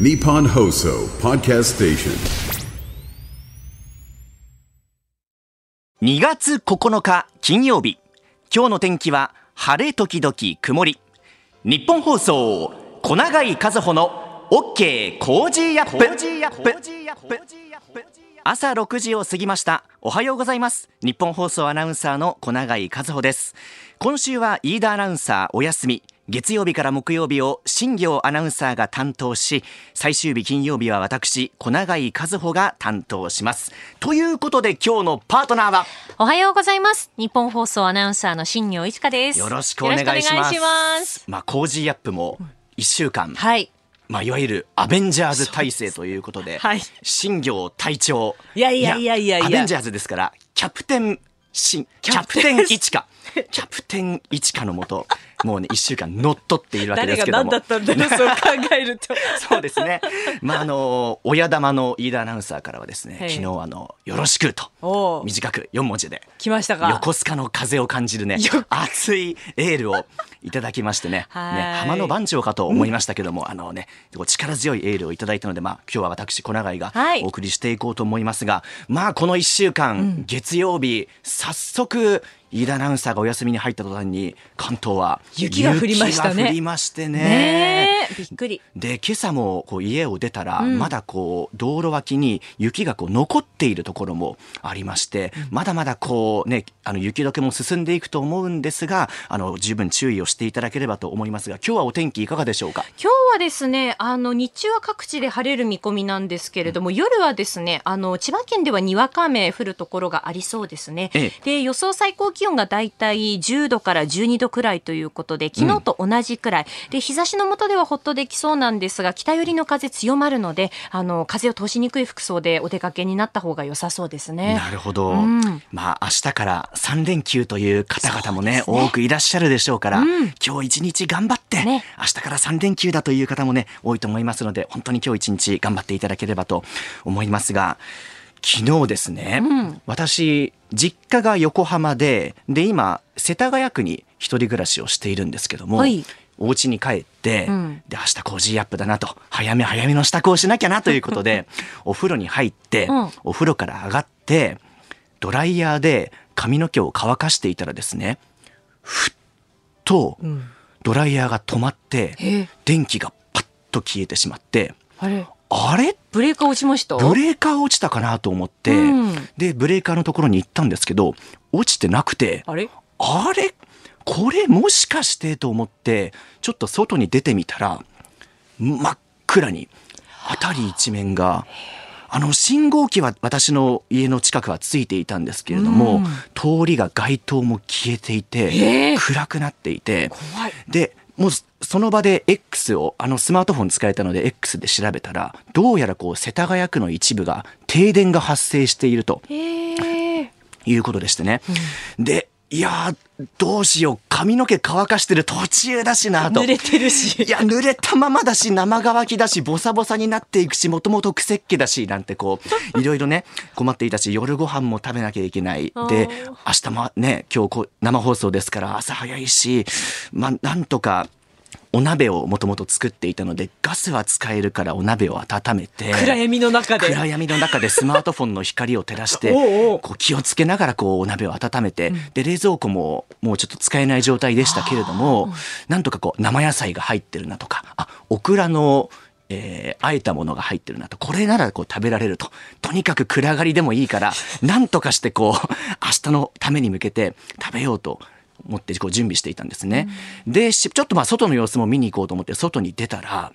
Nippon Hoso Podcast Station. 2月9日金曜日。今日の天気は晴れ時々曇り。ニッポン放送小永井一歩の OK Cozy Up。朝6時を過ぎました。おはようございます。ニッポン放送アナウンサーの小永井一歩です。今週は飯田アナウンサーお休み月曜日から木曜日を新行アナウンサーが担当し最終日金曜日は私小永井一歩が担当します。ということで今日のパートナーは？おはようございます。ニッポン放送アナウンサーの新行市佳です。よろしくお願いします。ます。まあ Cozy Up も1週間、はい。まあいわゆるアベンジャーズ体制ということで、はい。新行隊長いやいやいやいやいや。アベンジャーズですからキャプテン新キャプテン一華キャプテン一華のもともうね1週間乗っ取っているわけですけども。ったんだろう、そう考えると。そうですね。まああの親玉の飯田アナウンサーからはですね、はい。昨日あのよろしくと短く4文字で来ましたか？横須賀の風を感じるねよ熱いエールをいただきましてね はい。ね浜の番長かと思いましたけども、あのね力強いエールをいただいたのでまあ今日は私小永井がはい。お送りしていこうと思いますが、まあこの1週間、月曜日早速飯田アナウンサーがお休みに入った途端に関東は雪が降りましたね。雪が降りましてね。え、びっくり。で今朝もこう家を出たら、まだこう道路脇に雪がこう残っているところもありまして、まだまだこうねあの雪解けも進んでいくと思うんですがあの十分注意をしていただければと思いますが今日はお天気いかがでしょうか？今日はですね、あの日中は各地で晴れる見込みなんですけれども、夜はですね、あの千葉県ではにわか雨降るところがありそうですね。ええ。で予想最高気温がだいたい10度から12度くらいということで、昨日と同じくらい、で日差しの下ではほっとできそうなんですが、北寄りの風強まるので、あの風を通しにくい服装でお出かけになった方が良さそうですね。なるほど、ん。まあ明日から3連休という方々もね多くいらっしゃるでしょうから、今日一日頑張って、ね。明日から3連休だという方もね多いと思いますので本当に今日一日頑張っていただければと思いますが昨日ですね、私実家が横浜でで今世田谷区に一人暮らしをしているんですけども、はい。お家に帰って、ん。で明日 Cozy Up だなと。早め早めの支度をしなきゃなということで お風呂に入って、うん。お風呂から上がってドライヤーで髪の毛を乾かしていたらですねふっとドライヤーが止まって、え？電気がパッと消えてしまってあれ？あれ？ブレーカー落ちました？ブレーカー落ちたかなと思って、うん。でブレーカーのところに行ったんですけど落ちてなくてあれ？あれ？これもしかしてと思ってちょっと外に出てみたら真っ暗に辺り一面があの信号機は私の家の近くはついていたんですけれども、うん。通りが街灯も消えていて、えー。暗くなっていてでもうその場で X をあのスマートフォン使えたので X で調べたらどうやらこう世田谷区の一部が停電が発生しているとええいうことでしてね。で、いやー、どうしよう。髪の毛乾かしてる途中だしなと。濡れてるしいや、濡れたままだし、生乾きだし、ボサボサになっていくし、もともと癖っ気だし、なんてこう、いろいろね、困っていたし、夜ご飯も食べなきゃいけない。で、明日もね、今日こう生放送ですから、朝早いし、まあ、なんとか、お鍋をもともと作っていたので、ガスは使えるからお鍋を温めて。暗闇の中で。暗闇の中でスマートフォンの光を照らして こう気をつけながらこうお鍋を温めて、で冷蔵庫ももうちょっと使えない状態でしたけれどもなんとかこう生野菜が入ってるなとかあオクラのえー、あえたものが入ってるなとこれならこう食べられると。とにかく暗がりでもいいからなんとかしてこう明日のために向けて食べようと思ってこう準備していたんですね。でしちょっとまあ外の様子も見に行こうと思って外に出たら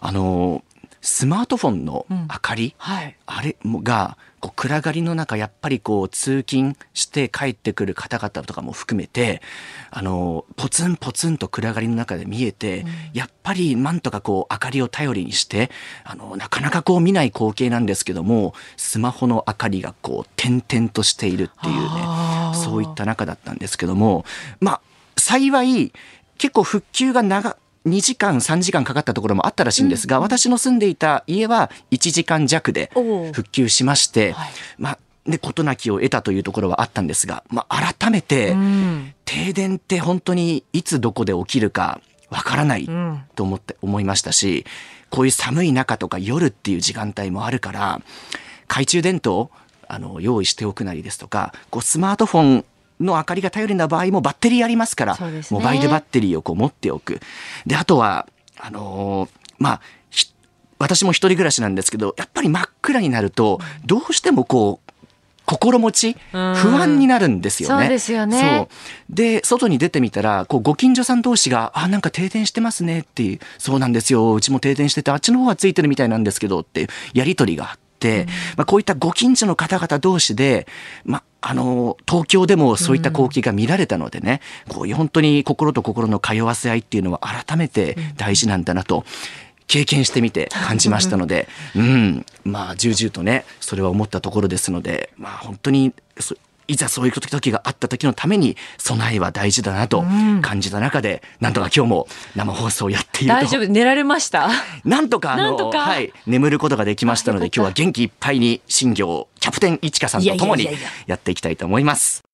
あのスマートフォンの明かり、はい。あれもがこう暗がりの中やっぱりこう通勤して帰ってくる方々とかも含めてあのポツンポツンと暗がりの中で見えて、やっぱりなんとかこう明かりを頼りにしてあのなかなかこう見ない光景なんですけどもスマホの明かりがこう点々としているっていうねそういった中だったんですけどもまあ幸い結構復旧が長2時間3時間かかったところもあったらしいんですが、私の住んでいた家は1時間弱で復旧しまして、はい。まあで事なきを得たというところはあったんですが、まあ、改めて、うん。停電って本当にいつどこで起きるかわからないうん。と思って思いましたし、こういう寒い中とか夜っていう時間帯もあるから、懐中電灯あの用意しておくなりですとか、こうスマートフォンの明かりが頼りな場合もバッテリーありますから、ねモバイルバッテリーをこう持っておく。で、あとは、あのーまあ、ひ私も一人暮らしなんですけど、やっぱり真っ暗になると、どうしてもこう、心持ち、不安になるんですよね。そうですよねで、外に出てみたら、こう、ご近所さん同士が、あ、なんか停電してますねっていう、そうなんですよ、うちも停電してて、あっちの方はついてるみたいなんですけどっていうやりとりがあって、まあ、こういったご近所の方々同士で、まあ、あの、東京でもそういった光景が見られたのでね、こういう本当に心と心の通わせ合いっていうのは改めて大事なんだなと、経験してみて感じましたので、うん、まあ、重々とね、それは思ったところですので、まあ、本当にそ、いざそういう時があった時のために備えは大事だなと感じた中で、なんとか今日も生放送をやっていると。大丈夫。寝られました？なんとかあのなんとか。はい、眠ることができましたので今日は元気いっぱいに新業キャプテン市香さんとともにやっていきたいと思います。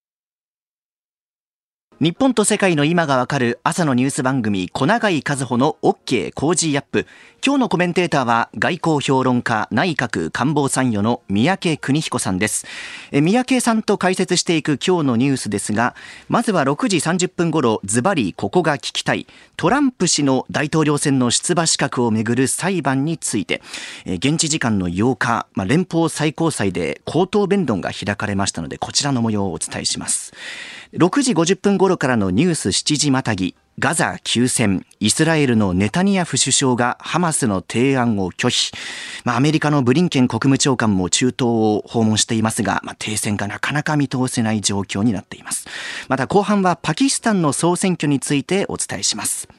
日本と世界の今がわかる朝のニュース番組小永井和穂の OK 工事アップ。今日のコメンテーターは外交評論家内閣官房参与の三宅邦彦さんです。三宅さんと解説していく今日のニュースですがまずは6時30分頃ズバリここが聞きたい。トランプ氏の大統領選の出馬資格をめぐる裁判について。現地時間の8日、まあ、連邦最高裁で口頭弁論が開かれましたのでこちらの模様をお伝えします。6時50分頃からのニュース7時またぎガザ休戦、イスラエルのネタニヤフ首相がハマスの提案を拒否。まあ、アメリカのブリンケン国務長官も中東を訪問していますが、まあ、停戦がなかなか見通せない状況になっています。また後半はパキスタンの総選挙についてお伝えします。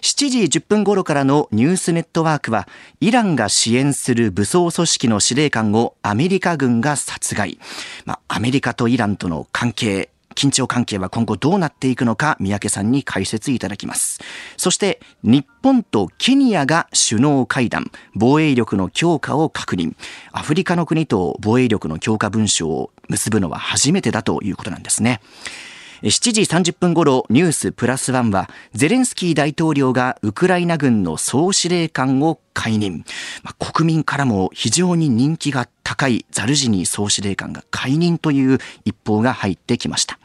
7時10分頃からのニュースネットワークは、イランが支援する武装組織の司令官をアメリカ軍が殺害。まあ、アメリカとイランとの関係、緊張関係は今後どうなっていくのか、三宅さんに解説いただきます。そして、日本とケニアが首脳会談、防衛力の強化を確認。アフリカの国と防衛力の強化文書を結ぶのは初めてだということなんですね。7時30分ごろニュースプラスワンはゼレンスキー大統領がウクライナ軍の総司令官を解任、まあ、国民からも非常に人気が高いザルジニー総司令官が解任という一報が入ってきました。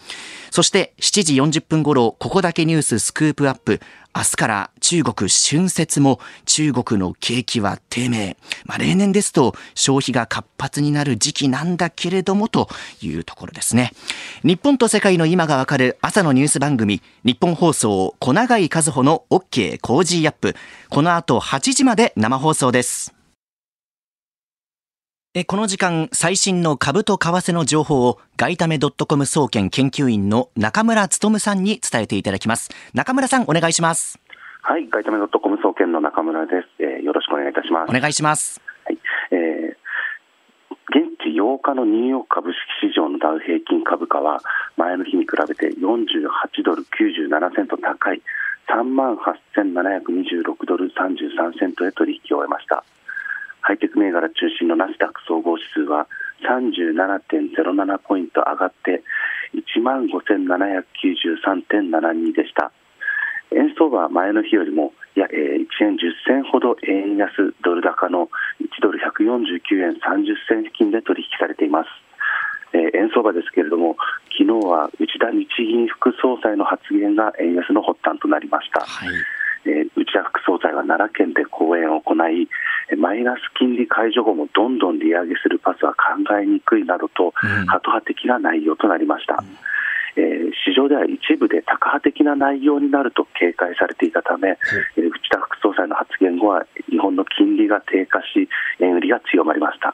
そして7時40分ごろここだけニューススクープアップ。明日から中国春節も中国の景気は低迷。まあ、例年ですと消費が活発になる時期なんだけれどもというところですね。日本と世界の今がわかる朝のニュース番組、日本放送小永井和穂の OK 工事アップ。この後8時まで生放送です。えこの時間、最新の株と為替の情報を、外為ドットコム総研研究員の中村努さんに伝えていただきます。中村さん、お願いします。はい、外為ドットコム総研の中村です、えーよろしくお願いいたします。お願いします。はい、えー現地8日のニューヨーク株式市場のダウ平均株価は前の日に比べて48ドル97セント高い3万8726ドル33セントへ取引を終えました。ハイテク銘柄中心のナスダック総合指数は37.07ポイント上がって1万5793.72でした。円相場は前の日よりもや、えー1円10銭ほど円安ドル高の1ドル149円30銭付近で取引されています。えー円相場ですけれども、昨日は内田日銀副総裁の発言が円安の発端となりました。はい。えー内田副総裁は奈良県で講演を行い、えーマイナス金利解除後もどんどん利上げするパスは考えにくいなどと、うんハト派的な内容となりました。えー市場では一部でタカ派的な内容になると警戒されていたため、えー内田副総裁の発言後は日本の金利が低下し、円売りが強まりました。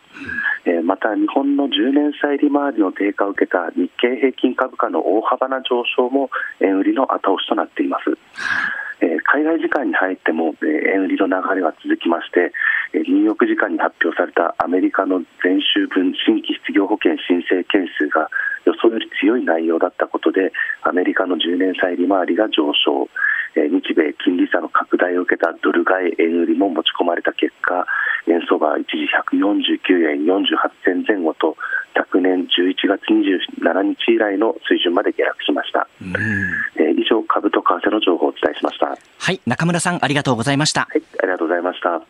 えーまた日本の10年債利回りの低下を受けた日経平均株価の大幅な上昇も円売りの後押しとなっています。え海外時間に入っても、え円売りの流れは続きまして、えニューヨーク時間に発表されたアメリカの前週分新規失業保険申請件数が予想より強い内容だったことでアメリカの10年債利回りが上昇、え日米金利差の拡大を受けたドル買い円売りも持ち込まれた結果円相場は一時149円48銭前後と昨年11月27日以来の水準まで下落しました。うんえー以上、株と為替の情報をお伝えしました。はい、中村さんありがとうございました。はい、ありがとうございました。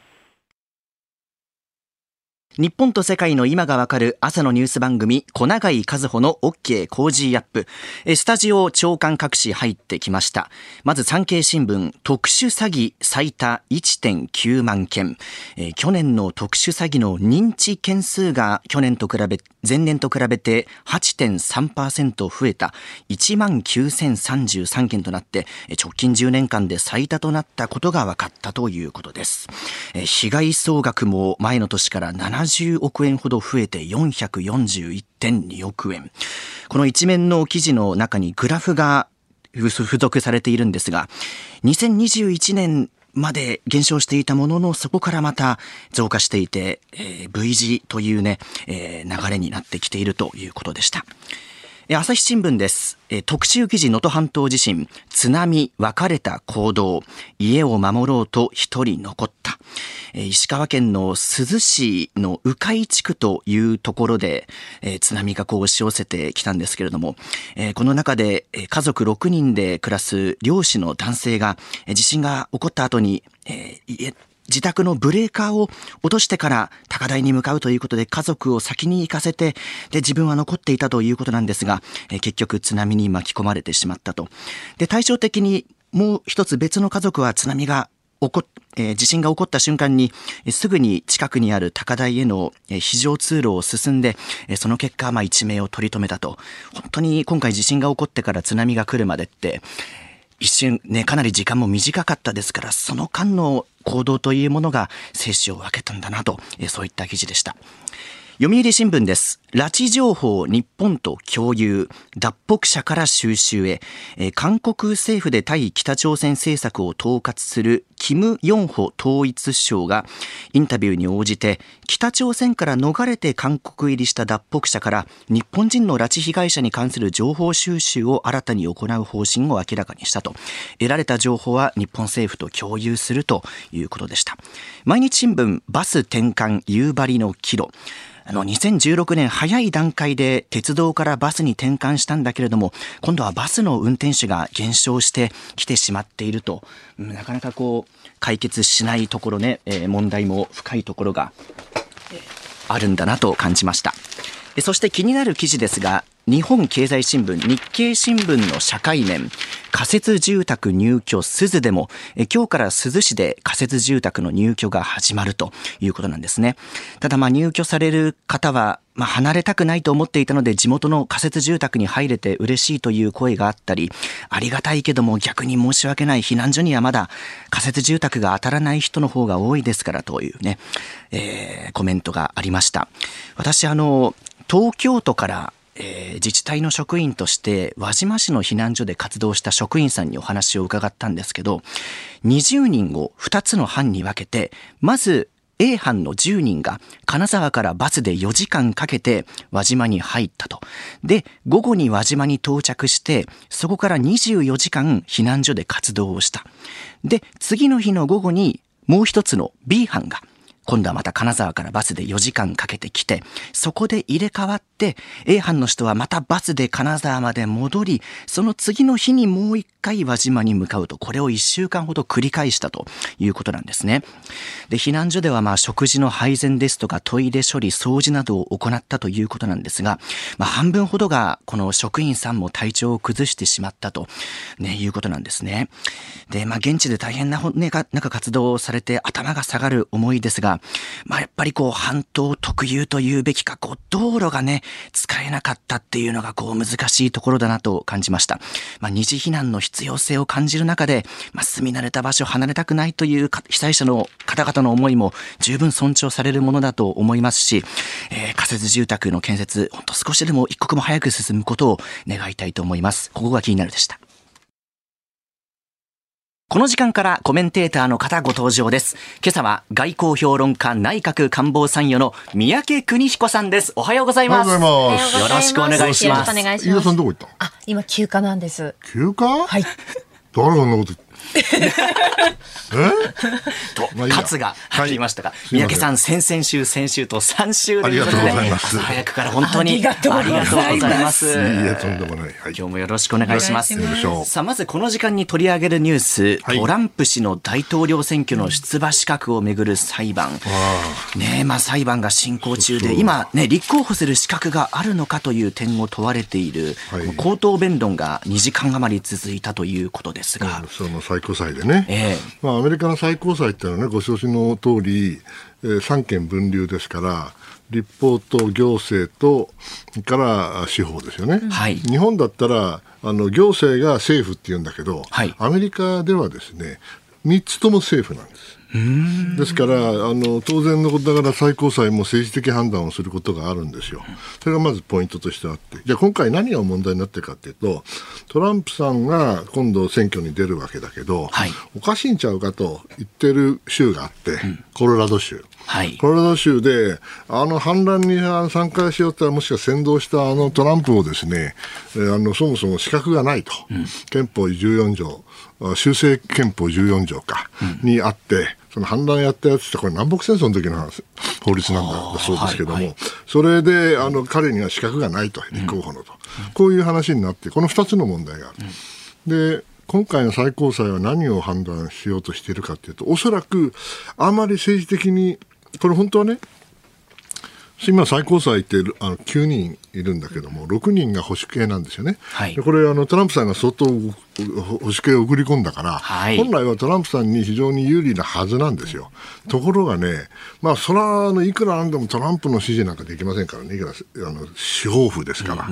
日本と世界の今がわかる朝のニュース番組、小永井一歩の OK Cozy Up。スタジオ朝刊各紙入ってきました。まず産経新聞、特殊詐欺最多1.9万件。去年の特殊詐欺の認知件数が去年と比べ、前年と比べて8.3%増えた1万9033件となって、直近10年間で最多となったことが分かったということです。被害総額も前の年から70億円ほど増えて441.2億円。この一面の記事の中にグラフが付属されているんですが、2021年まで減少していたものの、そこからまた増加していて、えー V 字というね、えー流れになってきているということでした。朝日新聞です。特集記事能登半島地震、津波、別れた行動、家を守ろうと一人残った。石川県の珠洲市の鵜飼地区というところで、津波がこう押し寄せてきたんですけれども、この中で家族6人で暮らす漁師の男性が、地震が起こった後に、えー家自宅のブレーカーを落としてから高台に向かうということで家族を先に行かせて、で、自分は残っていたということなんですが、え結局津波に巻き込まれてしまったと。で、対照的にもう一つ別の家族は津波が起こっえ地震が起こった瞬間に、すぐに近くにある高台への非常通路を進んで、その結果、まあ、一命を取り留めたと。本当に今回地震が起こってから津波が来るまでって、一瞬ね、かなり時間も短かったですから、その間の行動というものが生死を分けたんだなと、そういった記事でした。読売新聞です。拉致情報日本と共有。脱北者から収集へ。えー韓国政府で対北朝鮮政策を統括するキム・ヨンホ統一相がインタビューに応じて北朝鮮から逃れて韓国入りした脱北者から日本人の拉致被害者に関する情報収集を新たに行う方針を明らかにしたと。得られた情報は日本政府と共有するということでした。毎日新聞バス転換夕張の岐路。あの、2016年早い段階で鉄道からバスに転換したんだけれども、今度はバスの運転手が減少してきてしまっていると、なかなかこう、解決しないところね、え問題も深いところがあるんだなと感じました。そして気になる記事ですが、日本経済新聞、日経新聞の社会面、仮設住宅入居鈴でも、今日から珠洲市で仮設住宅の入居が始まるということなんですね。ただまあ入居される方は、まあ、離れたくないと思っていたので地元の仮設住宅に入れて嬉しいという声があったり、ありがたいけども逆に申し訳ない避難所にはまだ仮設住宅が当たらない人の方が多いですからというね、えーコメントがありました。私あの、東京都からえー自治体の職員として輪島市の避難所で活動した職員さんにお話を伺ったんですけど20人を2つの班に分けてまず A 班の10人が金沢からバスで4時間かけて輪島に入ったと。で、午後に輪島に到着して、そこから24時間避難所で活動をした。で、次の日の午後にもう一つの B 班が今度はまた金沢からバスで4時間かけて来て、そこで入れ替わって、A 班の人はまたバスで金沢まで戻り、その次の日にもう一回輪島に向かうと、これを1週間ほど繰り返したということなんですね。で、避難所ではまあ食事の配膳ですとかトイレ処理、掃除などを行ったということなんですが、まあ半分ほどがこの職員さんも体調を崩してしまったと、ね、いうことなんですね。で、まあ現地で大変な、ね、かなんか活動をされて頭が下がる思いですが、まあやっぱりこう半島特有というべきか、こう道路がね、使えなかったっていうのがこう難しいところだなと感じました。まあ二次避難の必要性を感じる中で、まあ住み慣れた場所を離れたくないという被災者の方々の思いも十分尊重されるものだと思いますし、えー仮設住宅の建設、本当少しでも一刻も早く進むことを願いたいと思います。ここが気になるでした。この時間からコメンテーターの方ご登場です。今朝は外交評論家内閣官房参与の三宅邦彦さんです。おはようございます。おはようございますよろしくお願いしますよろしくお願いし飯田ます。さんどこ行った？あ、今休暇なんです。休暇？はい。誰そんなことと、まあいい。や勝が入りましたが、い三宅さん、先々週、先週と3週連続で、ありがとうございます。朝早くから本当にありがとうございます。ありがとうございます。い。い。え、とんでもない。はい。今日もよろしくお願いします。さあ、まずこの時間に取り上げるニュース、はい。トランプ氏の大統領選挙の出馬資格をめぐる裁判。ねえ、まあ裁判が進行中で、今ね、立候補する資格があるのかという点を問われている、はい。口頭弁論が2時間余り続いたということですが、その最高裁でね、ええ。まあ、アメリカの最高裁っていうのはね、ご承知の通り、えー、三権分立ですから、立法と行政と、から司法ですよね。はい。日本だったら、あの行政が政府って言うんだけど、はい。アメリカではですね、3つとも政府なんです。ですからあの、当然のことだから最高裁も政治的判断をすることがあるんですよ。それがまずポイントとしてあって。じゃあ今回何が問題になってるかっていうと、トランプさんが今度選挙に出るわけだけど、はいおかしいんちゃうかと言ってる州があって、コロラド州。はい。コロラド州で、あの反乱に参加しようったら、もしくは先導したあのトランプをですね、えーあのそもそも資格がないと、憲法14条、あ修正憲法14条か、にあって、その反乱やったやつって、これ南北戦争の時の話法律なんだだそうですけども、はいはい。それであの彼には資格がないと、立候補のと、こういう話になって、この2つの問題がある。で今回の最高裁は何を判断しようとしているかというと、おそらくあまり政治的に、これ本当はね、今、最高裁ってあの9人いるんだけども、6人が保守系なんですよね。はいでこれあの、トランプさんが相当保守系を送り込んだから、はい本来はトランプさんに非常に有利なはずなんですよ。ところがね、まあ、それはあのいくらなんでもトランプの支持なんかできませんからね、いくらあの司法府ですから。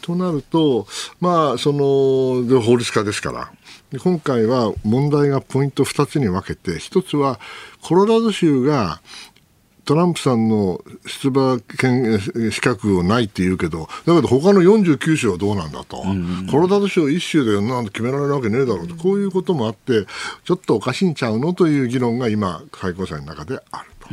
となると、まあ、そので法律家ですから。で今回は問題がポイント2つに分けて、1つはコロラド州がトランプさんの出馬権資格をないって言うけど、だけど他の49州はどうなんだと、コロラド州1州でなんて決められるわけねえだろうと、こういうこともあって、ちょっとおかしいんちゃうのという議論が今、最高裁の中であると。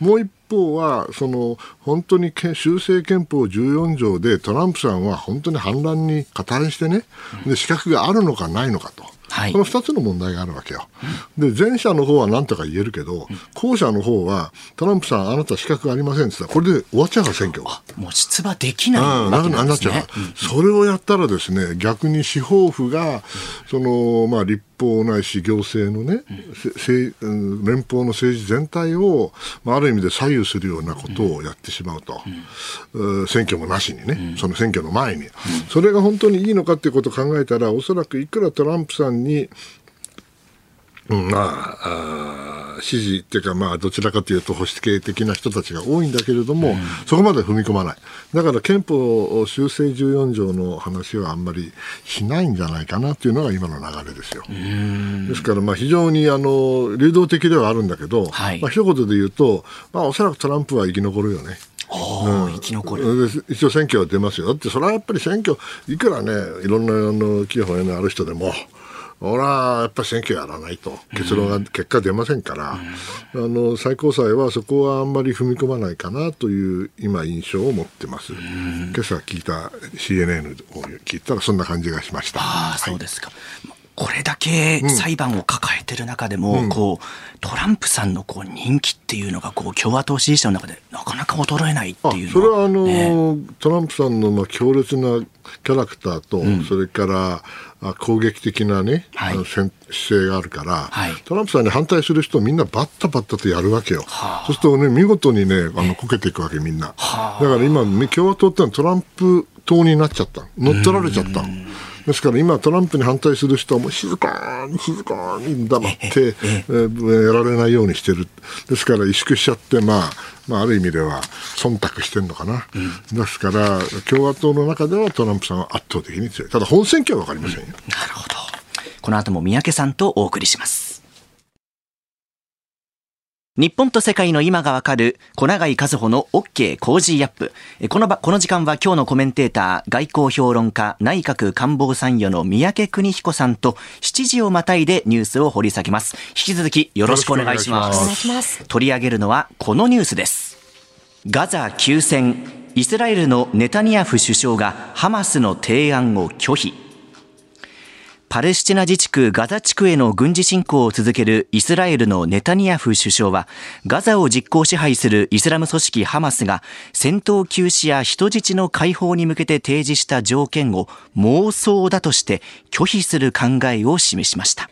もう一方は、その本当にけ修正憲法14条でトランプさんは本当に反乱に加担してね、で資格があるのかないのかと。はいこの2つの問題があるわけよ。で、前者の方は何とか言えるけど、後者の方は、トランプさん、あなた資格ありませんって言ったら、これで終わっちゃうから、選挙が。もう出馬できないうん、わけなくなっちゃうなんですね。それをやったらですね、逆に司法府が、その、まあ、立法ないし行政のね、うん。連邦の政治全体を、まあ、ある意味で左右するようなことをやってしまうと。うん。選挙もなしにね、その選挙の前に。それが本当にいいのかっていうことを考えたら、おそらくいくらトランプさんに、うんまあ、あー支持っていうか、まあ、どちらかというと保守系的な人たちが多いんだけれども、そこまで踏み込まない。だから憲法修正14条の話はあんまりしないんじゃないかなっていうのが今の流れですよ。ですから、まあ、非常にあの流動的ではあるんだけど、はいまあ、一言で言うと、まあ、おそらくトランプは生き残るよね。おー生き残る。で一応選挙は出ますよ。だってそれはやっぱり選挙、いくらね、いろんなあの企業のある人でも、俺はやっぱり選挙やらないと、結論が、結果出ませんから、あの最高裁はそこはあんまり踏み込まないかなという今、印象を持ってます。今朝聞いた CNN を聞いたら、そんな感じがしました。ああ、そうですか。これだけ裁判を抱えてる中でも、こう、トランプさんのこう人気っていうのが、こう、共和党支持者の中でなかなか衰えないってあいうのそれはあの、ねトランプさんのまあ強烈なキャラクターと、それからあ攻撃的なね、はいあの姿勢があるから、はいトランプさんに反対する人をみんなバッタバッタとやるわけよ。そうするとね、見事にね、あのこけていくわけ、みんな。だから今、共和党ってのはトランプ党になっちゃった。乗っ取られちゃった。ですから今、トランプに反対する人はもう静かに静かに黙って、えーやられないようにしてる。ですから萎縮しちゃって、まあ、まあ、ある意味では忖度してるのかな。ですから、共和党の中ではトランプさんは圧倒的に強い。ただ本選挙は分かりませんよ。なるほど。この後も宮家さんとお送りします。日本と世界の今がわかる小永井和穂の OK コージーアップ。えこの場、この時間は今日のコメンテーター、外交評論家、内閣官房参与の三宅邦彦さんと7時をまたいでニュースを掘り下げます。引き続きよろしくお願いします。します取り上げるのはこのニュースです。ガザ休戦、イスラエルのネタニヤフ首相がハマスの提案を拒否。パレスチナ自治区ガザ地区への軍事侵攻を続けるイスラエルのネタニヤフ首相はガザを実効支配するイスラム組織ハマスが戦闘休止や人質の解放に向けて提示した条件を妄想だとして拒否する考えを示しました。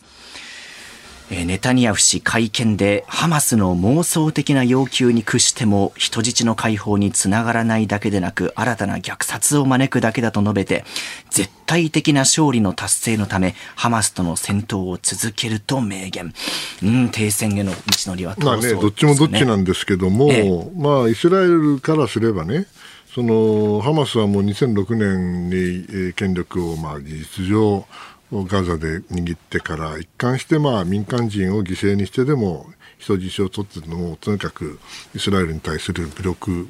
ネタニヤフ氏会見でハマスの妄想的な要求に屈しても人質の解放につながらないだけでなく新たな虐殺を招くだけだと述べて絶対的な勝利の達成のためハマスとの戦闘を続けると明言、うん、停戦への道のりはまあね、どっちもどっちなんですけども、ええ、まあ、イスラエルからすればねそのハマスはもう2006年に権力をまあ事実上ガザで握ってから一貫してまあ民間人を犠牲にしてでも人質を取ってのもとにかくイスラエルに対する武力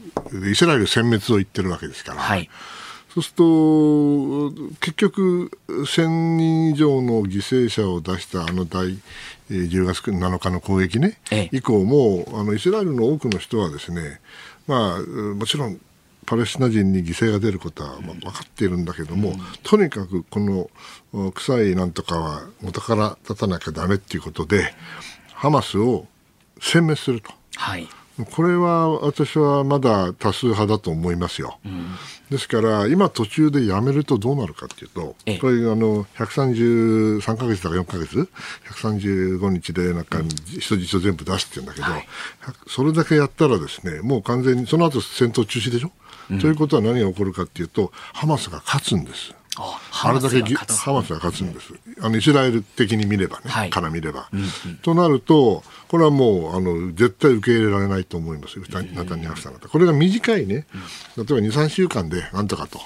イスラエル殲滅を言ってるわけですから、はい、そうすると結局1000人以上の犠牲者を出したあの大10月7日の攻撃ね、ええ、以降もあのイスラエルの多くの人はですねまあもちろんパレスチナ人に犠牲が出ることは分かっているんだけども、うん、とにかくこの臭いなんとかは元から立たなきゃだめっていうことでハマスを殲滅すると。はいこれは私はまだ多数派だと思いますよ。うん、ですから、今途中でやめるとどうなるかというと、これ、あの、133か月だか4か月 ?135 日でなんか人質を全部出すって言うんだけど、はい、それだけやったらですね、もう完全に、その後戦闘中止でしょ、うん、ということは何が起こるかというと、ハマスが勝つんです。あれだけハマスが勝つんです、あのイスラエル的に見ればね、はい、から見れば、うんうん。となると、これはもうあの絶対受け入れられないと思います、ナタニヤフさんこれが短いね、例えば2、3週間でなんとかと。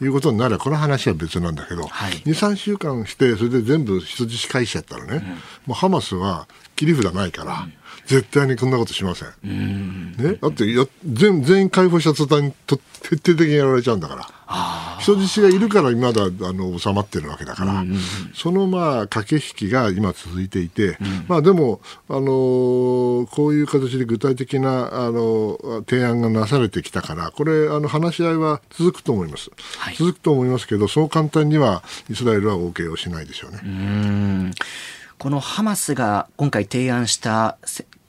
いうことになれば、この話は別なんだけど、はい、2、3週間して、それで全部人質返しちゃったらね、うん、もうハマスは切り札ないから、うん絶対にこんなことしません。ね、だってや全全員解放した途端にと徹底的にやられちゃうんだから。人質がいるからまだあの収まってるわけだから、そのまあ駆け引きが今続いていて、うん、まあでも、あのー、こういう形で具体的な、あの提案がなされてきたから、これ、あの話し合いは続くと思います、はい、続くと思いますけど、そう簡単にはイスラエルは OK をしないでしょうね。うこのハマスが今回提案した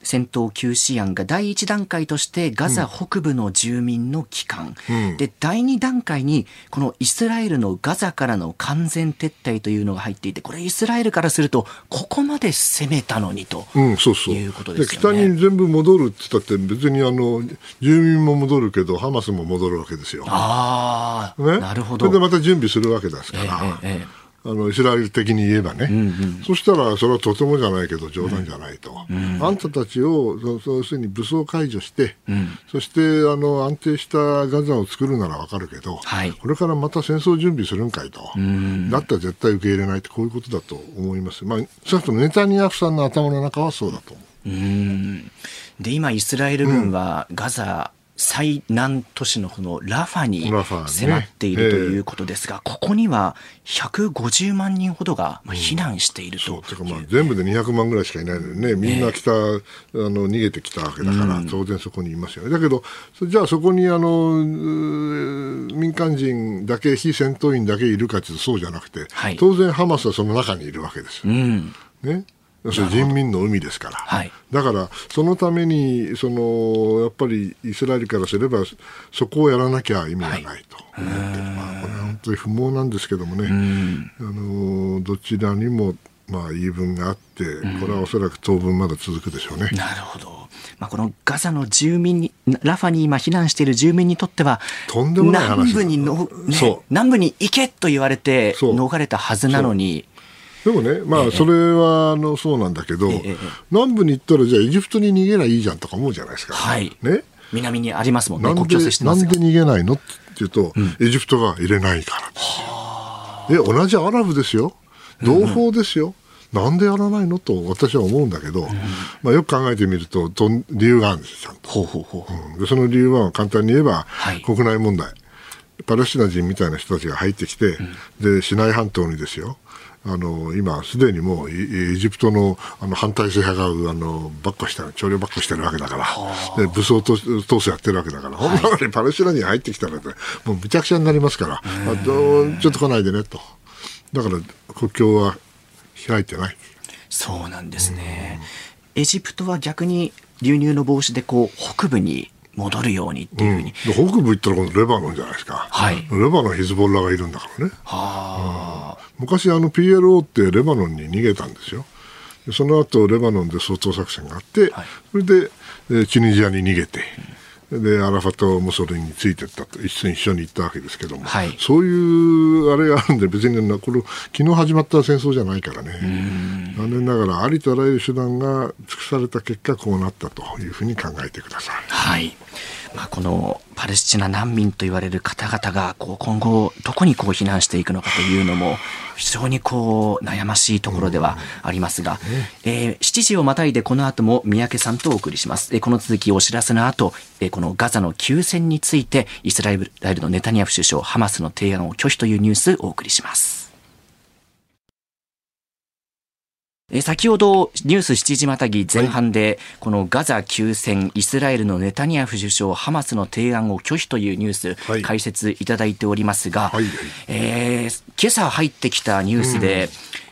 戦闘休止案が第1段階としてガザ北部の住民の帰還、うん、で第2段階にこのイスラエルのガザからの完全撤退というのが入っていてこれイスラエルからするとここまで攻めたのにと、いうことですよね。北に全部戻るって言ったって別にあの住民も戻るけどハマスも戻るわけですよ。ああ、ね、なるほど。それでまた準備するわけですから。えーえーあのイスラエル的に言えばね、うんうん、そしたらそれはとてもじゃないけど冗談じゃないと、うん。うん、あんたたちを要するに武装解除して、うん、そしてあの安定したガザを作るならわかるけど、はい、これからまた戦争準備するんかいと、うん、だったら絶対受け入れないってこういうことだと思います、まあ、少なくともネタニヤフさんの頭の中はそうだと思う。うん。で今、イスラエル軍はガザ、最南都市のこのラファに迫っているということですが、ここには150万人ほどが避難していると、う。ん、まあ、全部で200万ぐらいしかいないのにね、みんな来た、えー、あの逃げてきたわけだから、当然そこにいますよね。だけど、じゃあそこにあの民間人だけ、非戦闘員だけいるかというとそうじゃなくて、はい、当然ハマスはその中にいるわけです。うん、ねそれ人民の海ですから、はい、だからそのためにそのやっぱりイスラエルからすればそこをやらなきゃ意味がないと思って、はい、まあ、これは本当に不毛なんですけどもね、あのどちらにもまあ言い分があって、これはおそらく当分まだ続くでしょうね。なるほど。まあ、このガザの住民に、ラファに今避難している住民にとっては、とんでもない南部にの、ね、南部に行けと言われて逃れたはずなのに、でもね、まあ、それはあのそうなんだけど、南部に行ったら、じゃあ、エジプトに逃げないいじゃんとか思うじゃないですか。はい、ね、南にありますもんね、なんでなんで逃げないのって言うと、うん、エジプトが入れないからで同じアラブですよ、同胞ですよ。うん、なんでやらないのと私は思うんだけど、うん、まあ、よく考えてみるとと理由があるんですちゃんと。ほうほうほう、でその理由は簡単に言えば、はい、国内問題。パレスチナ人みたいな人たちが入ってきて、でシナイ半島にですよあの今、すでにもうエジプトのあの反体制派があのばっこして徴領ばっこしてるわけだから、で武装闘争やってるわけだから、はい、本当にパレスチナに入ってきたら、もうむちゃくちゃになりますから、あちょっと来ないでねと。だから国境は開いてない。そうなんですね。エジプトは逆に流入の防止でこう北部に戻るようにっていうふうに、で北部行ったら今度レバノンじゃないですか。はい。レバノンヒズボラがいるんだからね。はあ、昔あの PLO ってレバノンに逃げたんですよ。でその後レバノンで掃討作戦があって、はい。それでえーチュニジアに逃げて、でアラファト・ムソリについてったと一緒に一緒に行ったわけですけども、はいそういうあれがあるんで別になこれ昨日始まった戦争じゃないからね残念ながらありとあらゆる手段が尽くされた結果こうなったというふうに考えてください。はい。まあ、このパレスチナ難民と言われる方々がこう今後どこにこう避難していくのかというのも非常にこう悩ましいところではありますが、えー7時をまたいでこの後も三宅さんとお送りします。えーこの続きお知らせの後、えーこのガザの休戦についてイスラエルのネタニヤフ首相ハマスの提案を拒否というニュースをお送りします。えー先ほどニュース7時またぎ前半で、このガザ休戦、イスラエルのネタニヤフ首相、ハマスの提案を拒否というニュース、はい。解説いただいておりますが、えー今朝入ってきたニュースで、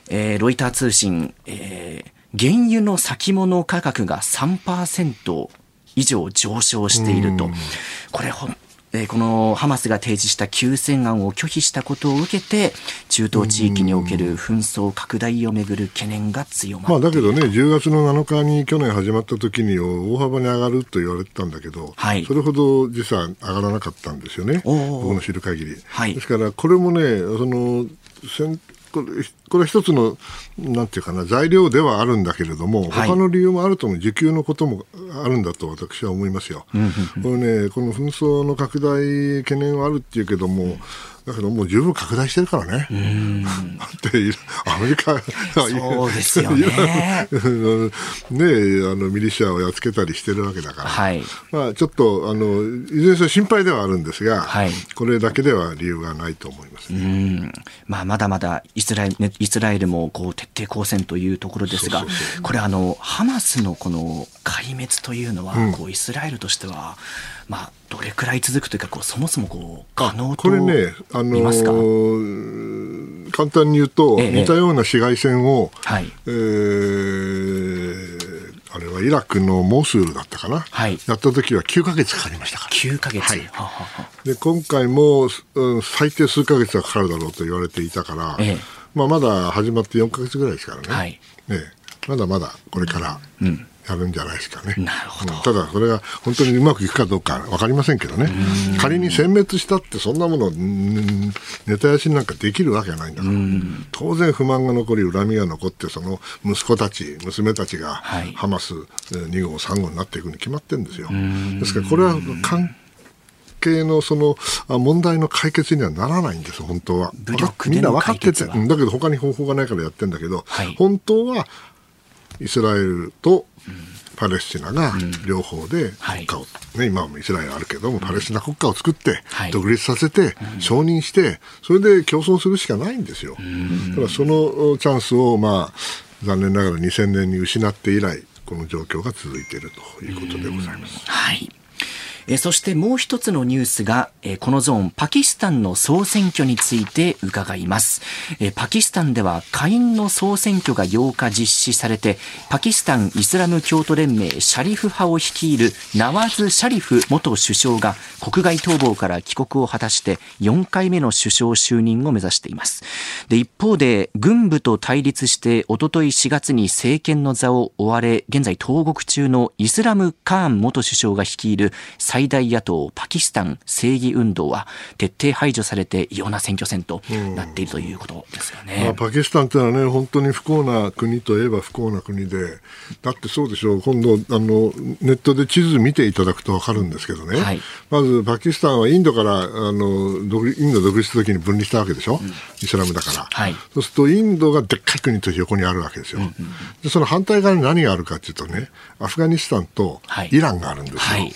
えーロイター通信、えー原油の先物価格が3%以上上昇していると、これほんえーこのハマスが提示した休戦案を拒否したことを受けて中東地域における紛争拡大をめぐる懸念が強ままあ、だけどね、10月の7日に去年始まった時に大幅に上がると言われてたんだけど、はい。それほど実は上がらなかったんですよね、僕の知る限り。はい。ですから、これもね、その戦これ一つのなんていうかな材料ではあるんだけれども、はい他の理由もあると思う、需給のこともあるんだと私は思いますよ。これね、この紛争の拡大懸念はあるっていうけども、だけどもう十分拡大してるからね。だってアメリカ。そうですよね。ねえあのミリシアをやっつけたりしてるわけだから、はい。まあ、ちょっとあのいずれにせよ心配ではあるんですが、はい。これだけでは理由がないと思います、ねうん。まあ、まだまだイスラエルねイスラエルもこう徹底抗戦というところですがこれあのハマスのこの壊滅というのは、うん。こうイスラエルとしては、まあ、どれくらい続くというかこうそもそもこう可能とこれね、あのー簡単に言うと、ええ似たような市街戦を、はい。えーあれはイラクのモスールだったかな、はい。やった時は9ヶ月かかりましたから。9ヶ月、はい。はははで今回も、うん最低数ヶ月はかかるだろうと言われていたから、ええ。まあ、まだ始まって4ヶ月ぐらいですからね、はい。ええ。まだまだこれからやるんじゃないですかね。なるほど。うん。ただ、それが本当にうまくいくかどうか分かりませんけどね、仮に殲滅したって、そんなもの、うんネタやしなんかできるわけがないんだから、当然不満が残り、恨みが残って、その息子たち、娘たちがはい。ハマスえー2号、3号になっていくに決まってるんですよ。ですから、これは関係のそのあ問題の解決にはならないんです、本当は。みんな分かってて、だけど他に方法がないからやってるんだけど、はい。本当はイスラエルとパレスチナが両方で国家を、ね、今もイスラエルあるけども、パレスチナ国家を作ってはい、独立させて、承認して、それで競争するしかないんですよ。だからそのチャンスを、まあ、残念ながら2000年に失って以来、この状況が続いているということでございます。はい。えそしてもう一つのニュースが、えこのゾーン、パキスタンの総選挙について伺います。えパキスタンでは下院の総選挙が8日実施されて、パキスタンイスラム教徒連盟シャリフ派を率いるナワズ・シャリフ元首相が国外逃亡から帰国を果たして4回目の首相就任を目指しています。で、一方で軍部と対立しておととい4月に政権の座を追われ、現在投獄中のイスラム・カーン元首相が率いる最大野党パキスタン正義運動は徹底排除されて異様な選挙戦となっているということですよまあ、ね。パキスタンというのはね、本当に不幸な国といえば不幸な国で、だってそうでしょう、今度あの、ネットで地図見ていただくと分かるんですけどね、はい。まずパキスタンはインドからあの独立インド独立した時に分離したわけでしょ、イスラムだから、はい。そうするとインドがでっかい国として横にあるわけですよ、でその反対側に何があるかというとね、アフガニスタンとはい。イランがあるんですよ。はい。ね。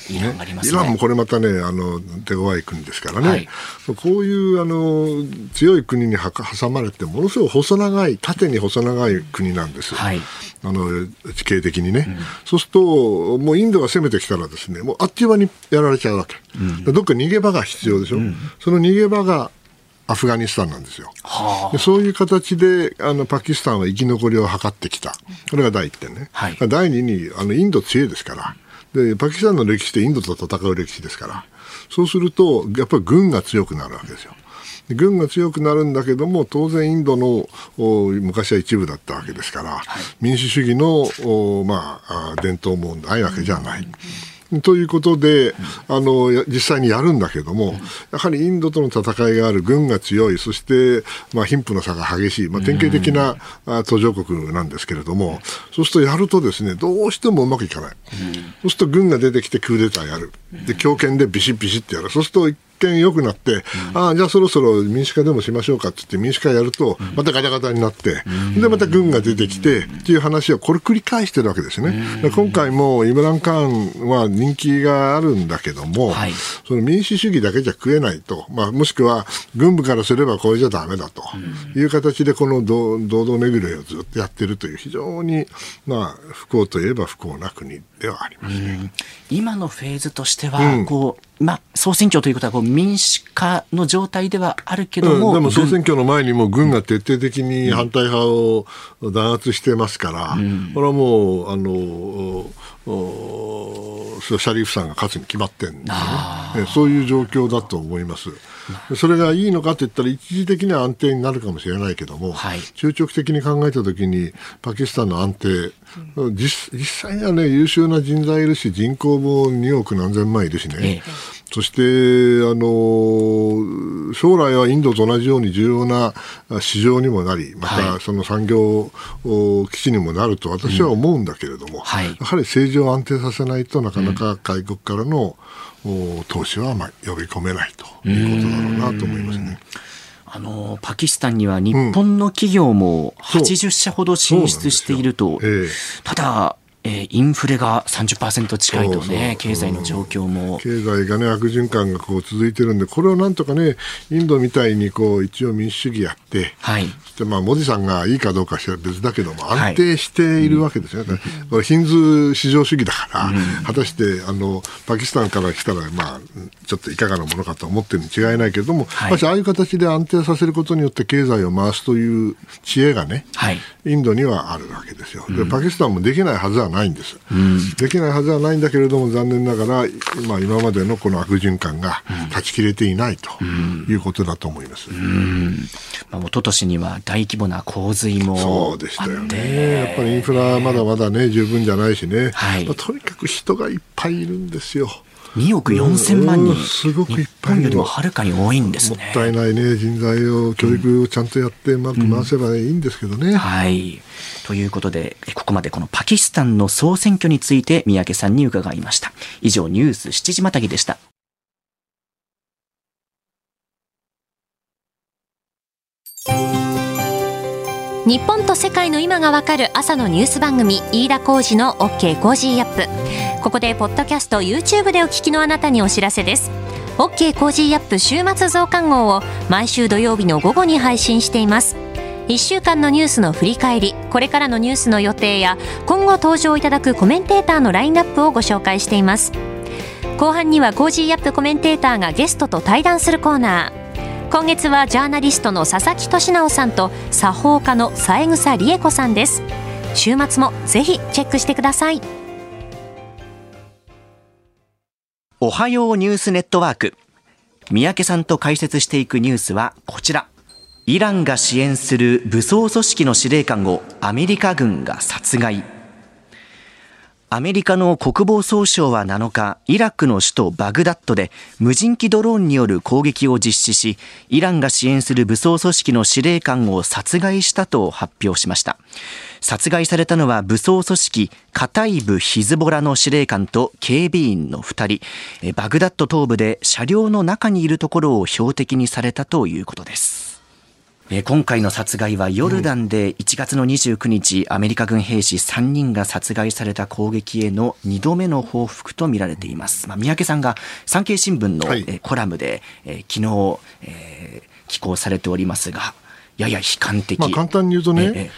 イランもこれまたね、あの手強い国ですからね、はい。こういうあの強い国にはか挟まれて、ものすごい細長い、縦に細長い国なんです、はい。あの地形的にね、そうすると、もうインドが攻めてきたら、ですねもうあっという間にやられちゃうわけ、どっか逃げ場が必要でしょ、その逃げ場がアフガニスタンなんですよ。でそういう形であのパキスタンは生き残りを図ってきた。これが第一点ね。はい。第二にあのインド強いですから。で、パキスタンの歴史ってインドと戦う歴史ですから。そうすると、やっぱり軍が強くなるわけですよ。で軍が強くなるんだけども、当然インドのお昔は一部だったわけですから、民主主義のお、まあ、あ伝統もないわけじゃない。ということで、あのや実際にやるんだけども、やはりインドとの戦いがある、軍が強い、そして、まあ、貧富の差が激しい、まあ、典型的な、あ途上国なんですけれども、そうするとやるとですね、どうしてもうまくいかない。そうすると軍が出てきてクーデターやる。で、強権でビシッビシッってやる。そうすると一見良くなって、ああ、じゃあそろそろ民主化でもしましょうかって言って民主化やると、またガタガタになって、で、また軍が出てきてっていう話をこれ繰り返してるわけですね。で今回もイムラン・カーンは人気があるんだけども、はい。その民主主義だけじゃ食えないと、まあ、もしくは軍部からすればこれじゃダメだという形でこの堂堂々巡りをずっとやってるという非常に、まあ、不幸といえば不幸な国ではありますね。今のフェーズとしては、こう、まあ、総選挙ということは、こう、民主化の状態ではあるけども、うん、でも総軍選挙の前にも軍が徹底的に反対派を弾圧してますから、これはもうあのシャリーフさんが勝つに決まってるんですよね。えそういう状況だと思います。それがいいのかといったら一時的には安定になるかもしれないけども、はい。中長期的に考えたときにパキスタンの安定、実実際にはね優秀な人材いるし人口も2億何千万いるしね、ええそして、あの、将来はインドと同じように重要なあ市場にもなり、まはい。たその産業お基地にもなると私は思うんだけれども、はい。やはり政治を安定させないとなかなか外国からの、お投資はまあ呼び込めないということだろうなと思いますね。あの、パキスタンには日本の企業もそう。80社ほど進出していると、そうなんええ。ただ、えーインフレが30%近いとね、経済の状況も。経済がね、悪循環がこう続いてるんで、これをなんとかね、インドみたいにこう一応民主主義やって、はい。そしてまあモディさんがいいかどうかは別だけども、はい安定しているわけですよね、これ、ヒンズー市場主義だから、果たしてあのパキスタンから来たら、まあ、ちょっといかがなものかと思ってるに違いないけれども、はいもしああいう形で安定させることによって経済を回すという知恵がね、はい。インドにはあるわけですよ。で、パキスタンもできないはずはないんです。できないはずはないんだけれども、残念ながら、まあ、今までのこの悪循環が断ち切れていないということだと思います。まあ、一昨年には大規模な洪水もそうでしたよね。やっぱりインフラまだまだね、十分じゃないしね。はいまあとにかく人がいっぱいいるんですよ。2億4千万人、うんすごくいっぱい日本よりもはるかに多いんですね。もったいないね、人材を、教育をちゃんとやって、うまく回せばいいんですけどね。はい。ということで、えここまでこのパキスタンの総選挙について宮家さんに伺いました。以上、ニュース7時またぎでした。日本と世界の今がわかる朝のニュース番組飯田浩二の OK コージーアップ。ここでポッドキャスト YouTube でお聞きのあなたにお知らせです。OK コージーアップ週末増刊号を毎週土曜日の午後に配信しています。1週間のニュースの振り返りこれからのニュースの予定や今後登場いただくコメンテーターのラインナップをご紹介しています。後半には Cozy Up コメンテーターがゲストと対談するコーナー。今月はジャーナリストの佐々木俊尚さんと作法家の三枝理枝子さんです週末もぜひチェックしてくださいおはようニュースネットワーク。三宅さんと解説していくニュースはこちら。イランが支援する武装組織の司令官をアメリカ軍が殺害。アメリカの国防総省は7日、イラクの首都バグダッドで無人機ドローンによる攻撃を実施し、イランが支援する武装組織の司令官を殺害したと発表しました。殺害されたのは武装組織カタイブ・ヒズボラの司令官と警備員の2人バグダッド東部で車両の中にいるところを標的にされたということですえ今回の殺害はヨルダンで1月の29日、アメリカ軍兵士3人が殺害された攻撃への2度目の報復とみられています。まあ、三宅さんが産経新聞の、はい。えコラムで、え昨日、えー寄稿されておりますが、やや悲観的。まあ、簡単に言うとね、え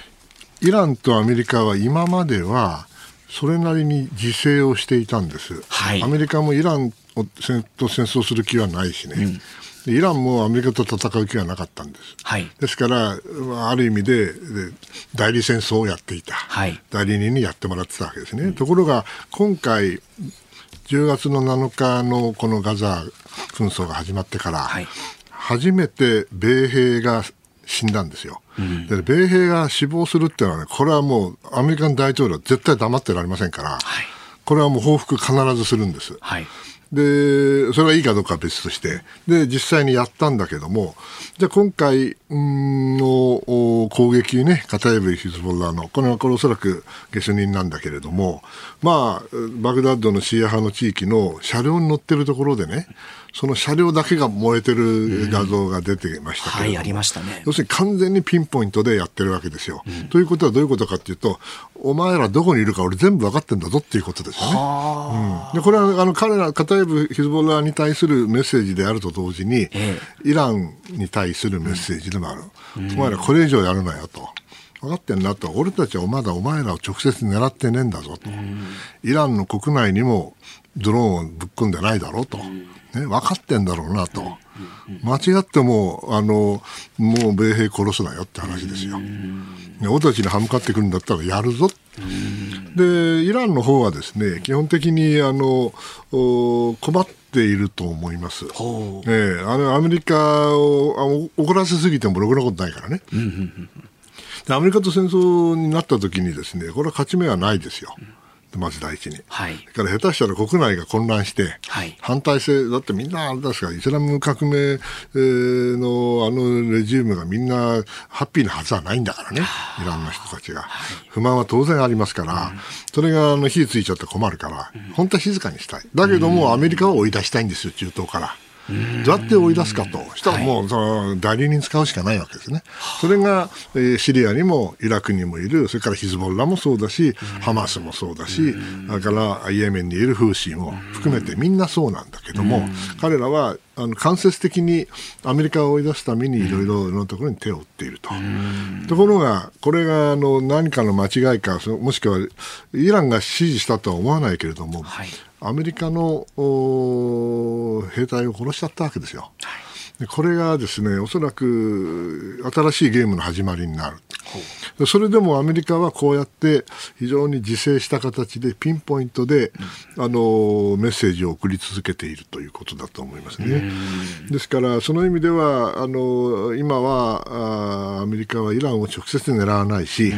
イランとアメリカは今まではそれなりに自制をしていたんです、はい。アメリカもイランと戦争する気はないしね、イランもアメリカと戦う気はなかったんです。はい。ですから、まあある意味でで代理戦争をやっていた、はい代理人にやってもらってたわけですね。ところが、今回、10月の7日のこのガザ紛争が始まってから、はい初めて米兵が死んだんですよ。で米兵が死亡するっていうのはね、これはもうアメリカの大統領は絶対黙ってられませんから、はい。これはもう報復必ずするんです。はい。で、それはいいかどうかは別として、で、実際にやったんだけども、じゃあ今回うーんの攻撃ね、カタイブ・ヒズボラの、これはこれおそらく下手人なんだけれども、まあ、バグダッドのシーア派の地域の車両に乗ってるところでね、その車両だけが燃えてる画像が出てましたけれども、はい、ありましたね。要するに完全にピンポイントでやってるわけですよ。ということはどういうことかっていうと、お前らどこにいるか俺全部分かってんだぞっていうことですよね。うんでこれはあの彼ら、カタイブ・ヒズボラに対するメッセージであると同時に、えイランに対するメッセージでもある。お前らこれ以上やるなよと。分かってんなと。俺たちはまだお前らを直接狙ってねえんだぞと。イランの国内にもドローンをぶっ込んでないだろうと。ね、分かってんだろうなと。間違っても、あの、もう米兵殺すなよって話ですよ。ね俺たちに歯向かってくるんだったらやるぞ。で、イランの方はですね、基本的に、あの、お困っていると思います。ほええあの、アメリカを怒らせすぎてもろくなことないからね。でアメリカと戦争になった時にですね、これは勝ち目はないですよ。まず第一に。はいだから下手したら国内が混乱して、はい反対性、だってみんなあれですから、イスラム革命えーのあのレジームがみんなハッピーなはずはないんだからね、イランの人たちが。不満は当然ありますから、それがあの火ついちゃって困るから、本当は静かにしたい。だけども、アメリカは追い出したいんですよ、中東から。どうやって追い出すかと、したらもう、その代理人使うしかないわけですね。それが、えーシリアにもイラクにもいる、それからヒズボラもそうだし、ハマスもそうだし、それからイエメンにいるフーシーも含めてみんなそうなんだけども、彼らはあの間接的にアメリカを追い出すためにいろいろなところに手を打っていると。ところが、これがあの何かの間違いか、そもしくはイランが指示したとは思わないけれども、はいアメリカのお兵隊を殺しちゃったわけですよ。でこれがですね、おそらく新しいゲームの始まりになる。でそれでもアメリカはこうやって非常に自制した形でピンポイントで、あのメッセージを送り続けているということだと思いますね。ですから、その意味ではあの今はあーアメリカはイランを直接狙わないし、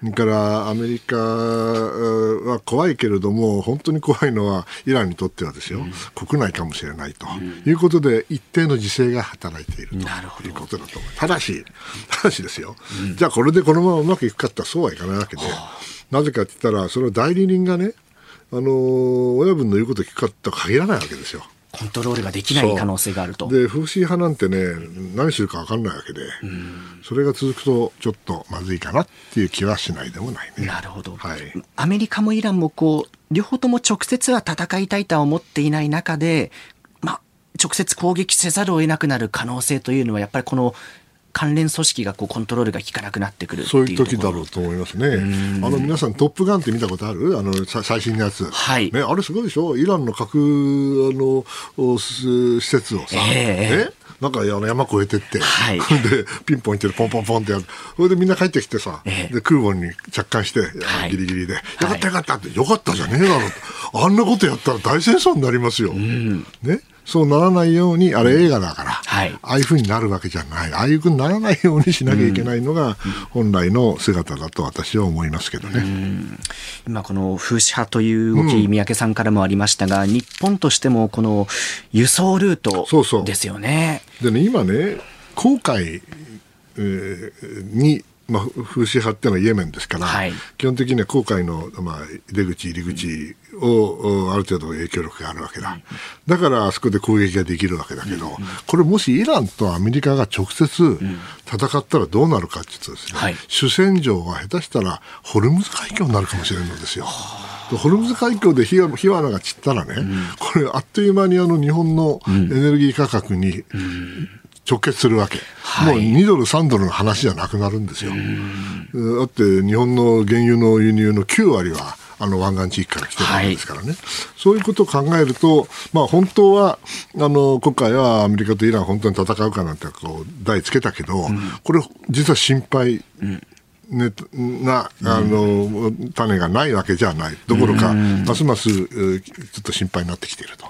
それからアメリカーは怖いけれども、本当に怖いのはイランにとってはですよ、国内かもしれないということで、一定の自制が働いているということだと思う。ただし、ただしですよ、じゃあこれでこのままうまくいくかってそうはいかないわけで、なぜかって言ったら、それは代理人がね、あのー親分の言うことを聞くかとは限らないわけですよ。コントロールができない可能性があると。で、風刺派なんてね、何するか分かんないわけで、それが続くとちょっとまずいかなっていう気はしないでもないね。なるほど、はいアメリカもイランもこう両方とも直接は戦いたいとは思っていない中で、まあ、直接攻撃せざるを得なくなる可能性というのはやっぱりこの関連組織がこうコントロールが効かなくなってくるそういう時だろうと思いますね。あの皆さん、トップガンって見たことある？あのさ最新のやつ、はい。ね。あれすごいでしょ？イランの核あのお施設をさ、ええ。ねなんかあの山越えてって、はい。でピンポイントでポンポンポンってやる、それでみんな帰ってきてさ、ええ。で空母に着艦して、はい。ギリギリで、よかったよかったって、よかったじゃねえだろと。あんなことやったら大戦争になりますよ。ね。そうならないように、あれ映画だから、はい。ああいうふうになるわけじゃない。ああいうふうにならないようにしなきゃいけないのが、本来の姿だと私は思いますけどね。今この風刺派という動き、三宅さんからもありましたが日本としてもこの輸送ルートそうそうでね。でね、今ね、航海、えーに、まあ、風刺派っていうのはイエメンですから、はい基本的には航海の、まあ、出口、入り口を、おある程度影響力があるわけだ。だからあそこで攻撃ができるわけだけど、これもしイランとアメリカが直接戦ったらどうなるかっていうとですね、はい主戦場は下手したらホルムズ海峡になるかもしれないんですよ。でホルムズ海峡で火花火花が散ったらね、これあっという間にあの日本のエネルギー価格に直結するわけ、はい。もう2ドル、3ドルの話じゃなくなるんですよ。だって日本の原油の輸入の9割はあの湾岸地域から来てるわけですからね、はい、そういうことを考えると、まあ、本当はあの今回はアメリカとイラン本当に戦うかなんてこう台つけたけど、うん、これ実は心配。うんね、なあの、種がないわけじゃない。どころか、ますますちょっと心配になってきていると。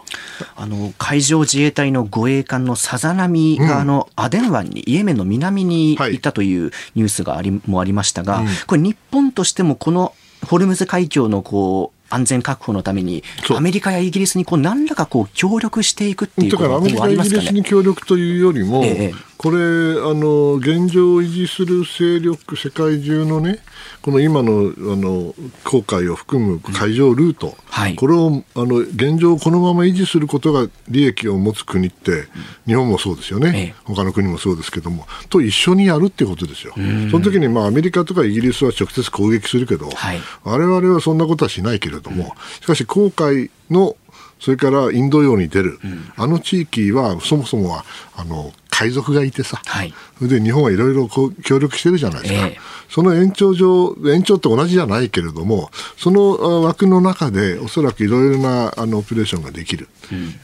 あの海上自衛隊の護衛艦のさざ波が、あのアデン湾にイエメンの南にい。たというニュースがありもありましたが、これ日本としてもこのホルムズ海峡のこう安全確保のために、アメリカやイギリスにこう何らかこう協力していくっていうことがありますか、ね、だからアメリカ、イギリスに協力というよりも、ええ、これあの、現状を維持する勢力、世界中のね、この今のあの航海を含む海上ルート、うんはい、これをあの現状をこのまま維持することが利益を持つ国って、日本もそうですよね、ええ、他の国もそうですけども、と一緒にやるってことですよ。その時にまあアメリカとかイギリスは直接攻撃するけど、はい、我々はそんなことはしないけれども、しかし航海のそれからインド洋に出る、うん、あの地域はそもそもはあの海賊がいてさ、はい、で日本はいろいろ協力してるじゃないですか、えー、その延長上、延長って同じじゃないけれども、その枠の中でおそらくいろいろなあのオペレーションができる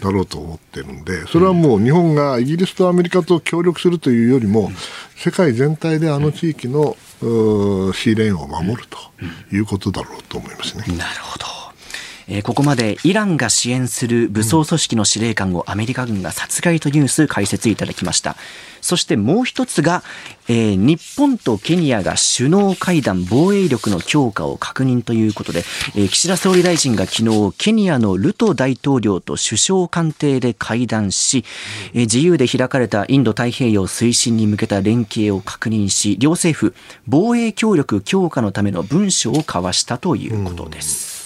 だろうと思ってるんで、それはもう日本がイギリスとアメリカと協力するというよりも、世界全体であの地域のシーレーンを守るということだろうと思いますね。なるほどえここまでイランが支援する武装組織の司令官をアメリカ軍が殺害とニュース解説いただきましたそしてもう一つが、えー、日本とケニアが首脳会談防衛力の強化を確認ということで、えー、岸田総理大臣が昨日ケニアのルト大統領と首相官邸で会談し、えー、自由で開かれたインド太平洋推進に向けた連携を確認し両政府防衛協力強化のための文書を交わしたということです。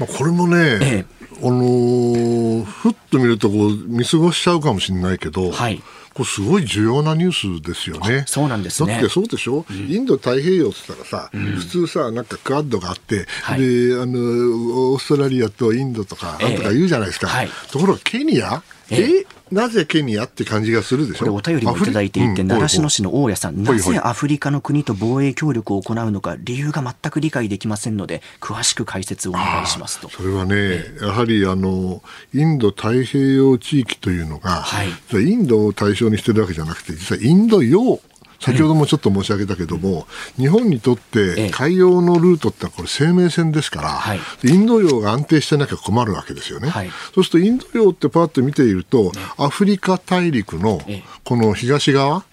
まあ、これもね、ええ、あのー、ふっと見るとこう見過ごしちゃうかもしれないけど、はい、これすごい重要なニュースですよね。そうなんですね。だってそうでしょ、うん、インド太平洋って言ったらさ、うん、普通さ、なんかクアッドがあって、はい、で、あの、オーストラリアとインドとか、なんとか言うじゃないですか。えはい、ところがケニアえなぜケニアって感じがするでしょ？これお便りもいただいていて、習志野市の大家さん、なぜアフリカの国と防衛協力を行うのか、理由が全く理解できませんので、詳しく解説をお願いしますと。それはね、やはりあのインド太平洋地域というのが、はい、インドを対象にしてるわけじゃなくて、実はインド洋先ほどもちょっと申し上げたけども、日本にとって海洋のルートってこれ生命線ですから、インド洋が安定してなきゃ困るわけですよね。そうするとインド洋ってパッと見ていると、アフリカ大陸のこの東側、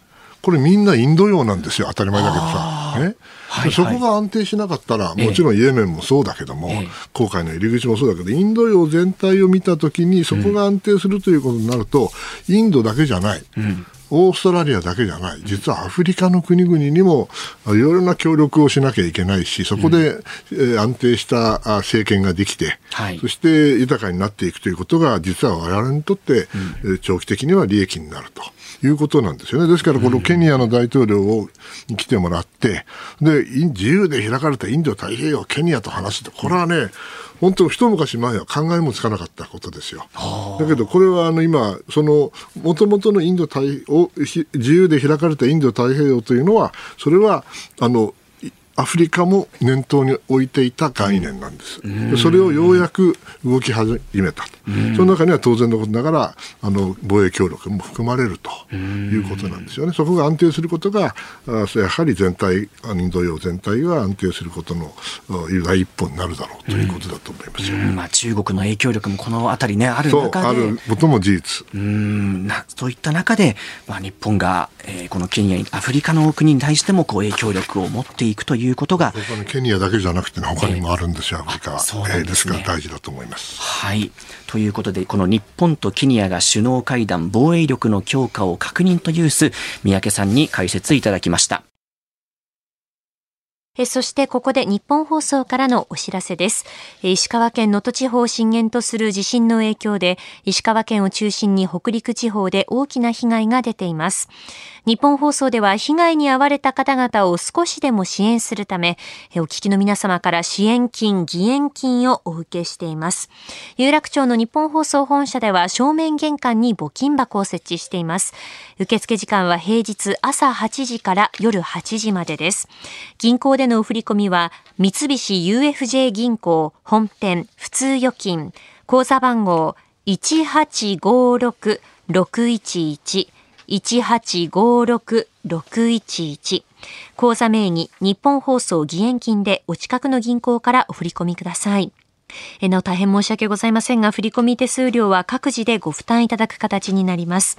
これみんなインド洋なんですよ、当たり前だけどさ。ね。はいはい、そこが安定しなかったら、もちろんイエメンもそうだけども、え航海の入り口もそうだけど、インド洋全体を見たときに、そこが安定するということになると、うん、インドだけじゃない。うんオーストラリアだけじゃない、実はアフリカの国々にもいろいろな協力をしなきゃいけないし、そこで、うん、安定した政権ができて、はい、そして豊かになっていくということが、実は我々にとって、長期的には利益になると。いうことなんですよね。ですから、このケニアの大統領をに来てもらって、で、自由で開かれたインド太平洋、ケニアと話すと、これはね、本当、一昔前は考えもつかなかったことですよ。だけど、これはあの今、その、もともとのインド太自由で開かれたインド太平洋というのは、それは、あの、アフリカも念頭に置いていた概念なんです。それをようやく動き始めたと。その中には当然のことながら、あの、防衛協力も含まれるということなんですよね。そこが安定することが、やはり全体、インド洋全体が安定することの第一歩になるだろうということだと思いますよ。まあ、中国の影響力もこのあたりね、ある中で。あることも事実。うんなそういった中で、まあ、日本が、えー、このケニア、アフリカの国に対してもこう影響力を持っていくといういうことが。ケニアだけじゃなくて、ね、他にもあるんですよ、アフリカは。そうです、ね,、から大事だと思います。はい。ということで、この日本とケニアが首脳会談、防衛力の強化を確認という数、三宅さんに解説いただきました。えそしてここで日本放送からのお知らせです。石川県能登地方を震源とする地震の影響で、石川県を中心に北陸地方で大きな被害が出ています。日本放送では被害に遭われた方々を少しでも支援するため、お聞きの皆様から支援金、義援金をお受けしています。有楽町の日本放送本社では正面玄関に募金箱を設置しています。受付時間は平日朝8時から夜8時までです。銀行でへの振り込みは、三菱 UFJ 銀行本店普通預金、口座番号1856611 1856611口座名義日本放送義援金でお近くの銀行からお振り込みください。えなお大変申し訳ございませんが、振込手数料は各自でご負担いただく形になります。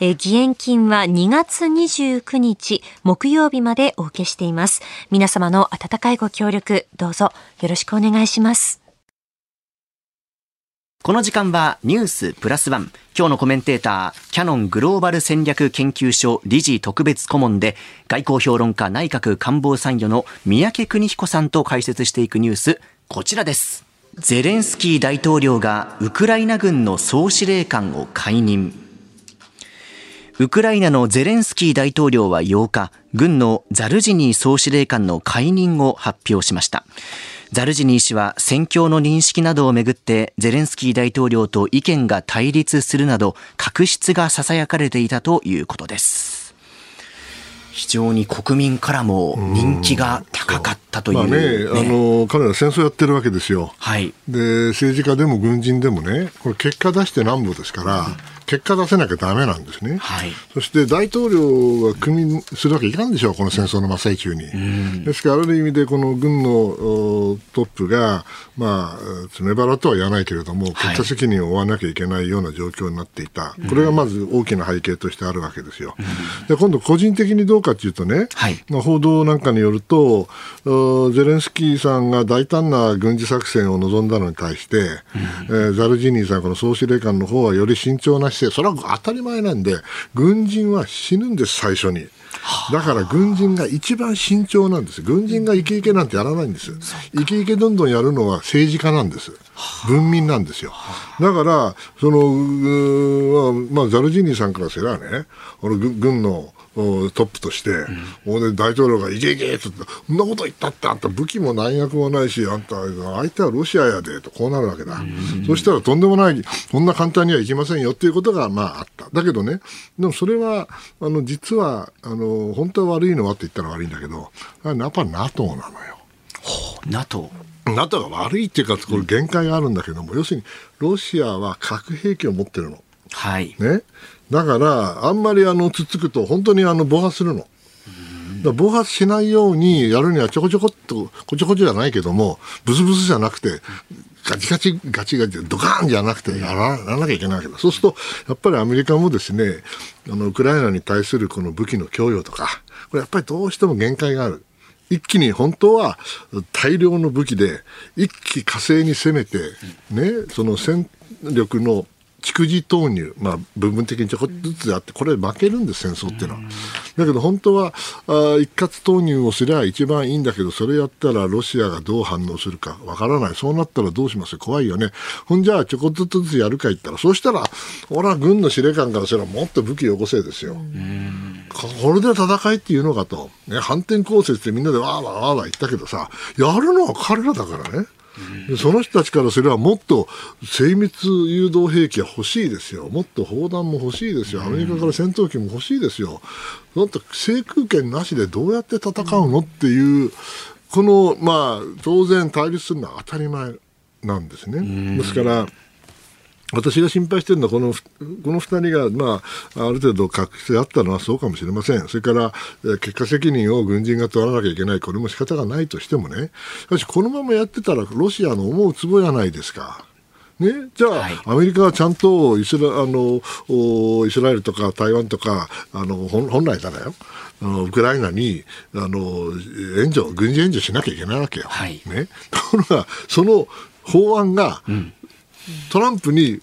え義援金は2月29日木曜日までお受けしています。皆様の温かいご協力、どうぞよろしくお願いします。この時間はニュースプラスワン。今日のコメンテーター、キャノングローバル戦略研究所理事特別顧問で、外交評論家内閣官房参与の三宅邦彦さんと解説していくニュース、こちらです。ゼレンスキー大統領がウクライナ軍の総司令官を解任。ウクライナのゼレンスキー大統領は8日、軍のザルジニー総司令官の解任を発表しました。ザルジニー氏は戦況の認識などをめぐってゼレンスキー大統領と意見が対立するなど確執が囁かれていたということです。非常に国民からも人気が高かったという、ねまあね、あの彼ら戦争やってるわけですよ、はい、で政治家でも軍人でもね、これ結果出してなんぼですから、うん結果出せなきゃだめなんですね、はい、そして大統領が組みするわけいかんでしょう、この戦争の真っ最中に。ですから、ある意味でこの軍のトップが、まあ、詰め腹とは言わないけれども、結果責任を負わなきゃいけないような状況になっていた、これがまず大きな背景としてあるわけですよ。で今度、個人的にどうかというとね、はい、まあ、報道なんかによると、ゼレンスキーさんが大胆な軍事作戦を望んだのに対して、えー、ザルジニーさん、この総司令官の方はより慎重なして、それは当たり前なんで、軍人は死ぬんです、最初に。だから軍人が一番慎重なんです。軍人がイケイケなんてやらないんです。イケイケどんどんやるのは政治家なんです。文民なんですよ。だから、その、まあ、ザルジニーさんからすればね、軍のトップとして、うん、大統領がいけいけってそんなこと言ったってあんた武器も弾薬もないしあんた相手はロシアやでとこうなるわけだ、うん、そしたらとんでもないこんな簡単にはいきませんよっていうことがまああっただけどねでもそれはあの実はあの本当は悪いのはって言ったら悪いんだけどやっぱ NATO なのよ。NATO NATO が悪いっていうかこれ限界があるんだけども、要するにロシアは核兵器を持ってるの。はい。ね。だから、あんまりあの、つつくと、本当にあの、暴発するの。暴発しないようにやるにはちょこちょこっと、こちょこちょじゃないけども、ブスブスじゃなくて、ガチガチ、ガチガチ、ドカーンじゃなくてやらやらなきゃいけないわけだ。そうすると、やっぱりアメリカもですね、あの、ウクライナに対するこの武器の供与とか、これやっぱりどうしても限界がある。一気に本当は大量の武器で一気火星に攻めて、ね、その戦力の蓄次投入、まあ、部分的にちょこっとずつあって、これ負けるんです、戦争っていうのは。だけど本当はあ一括投入をすれば一番いいんだけど、それやったらロシアがどう反応するかわからない。そうなったらどうします怖いよね。ほんじゃあちょこっとずつやるか言ったら、そうしたら、俺は軍の司令官からすればもっと武器よこせですよ。これで戦いっていうのかと。ね、反転攻勢ってみんなでわーわーわーわー言ったけどさ、やるのは彼らだからね。その人たちからすればもっと精密誘導兵器が欲しいですよ、もっと砲弾も欲しいですよ、アメリカから戦闘機も欲しいですよ、だって制空権なしでどうやって戦うのっていう、この、まあ、当然対立するのは当たり前なんですね。ですから私が心配しているのはこの、この2人が、まあ、ある程度確執あったのはそうかもしれません。それから、結果責任を軍人が取らなきゃいけない。これも仕方がないとしてもね。しかし、このままやってたら、ロシアの思うつぼやないですか。ね、じゃあ、はい、アメリカはちゃんとイスラあのイスラエルとか台湾とかあの本来ならよあのウクライナにあの援助軍事援助しなきゃいけないわけよ。はい、ね、ところがその法案が、うんトランプに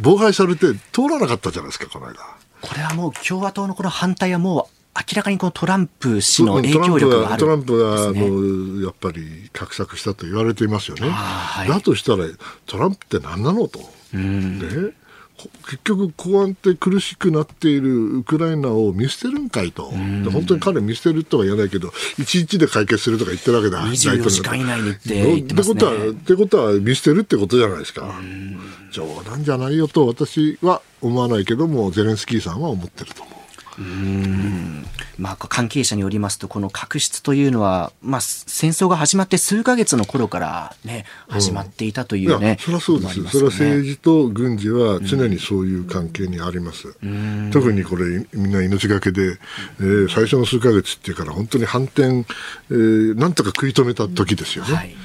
妨害されて通らなかったじゃないですか、この間。これはもう共和党のこの反対はもう明らかにこのトランプ氏の影響力がある、トランプが、あのやっぱり画策したと言われていますよね。はい、だとしたらトランプって何なのと。ね結局、公安って苦しくなっているウクライナを見捨てるんかいと、本当に彼見捨てるとは言わないけど、1日で解決するとか言ってるわけだ、24時間以内にって言ってますね。ってことは、ってことは見捨てるってことじゃないですか。冗談じゃないよと私は思わないけども、ゼレンスキーさんは思ってると思う。まあ、関係者によりますと、この確執というのは、まあ、戦争が始まって数ヶ月の頃からね、始まっていたというね。それはそうです。のもありまそれは政治と軍事は常にそういう関係にあります。特にこれ、みんな命がけで、えー最初の数ヶ月っていうから、本当に反転、えーなんとか食い止めた時ですよね。はい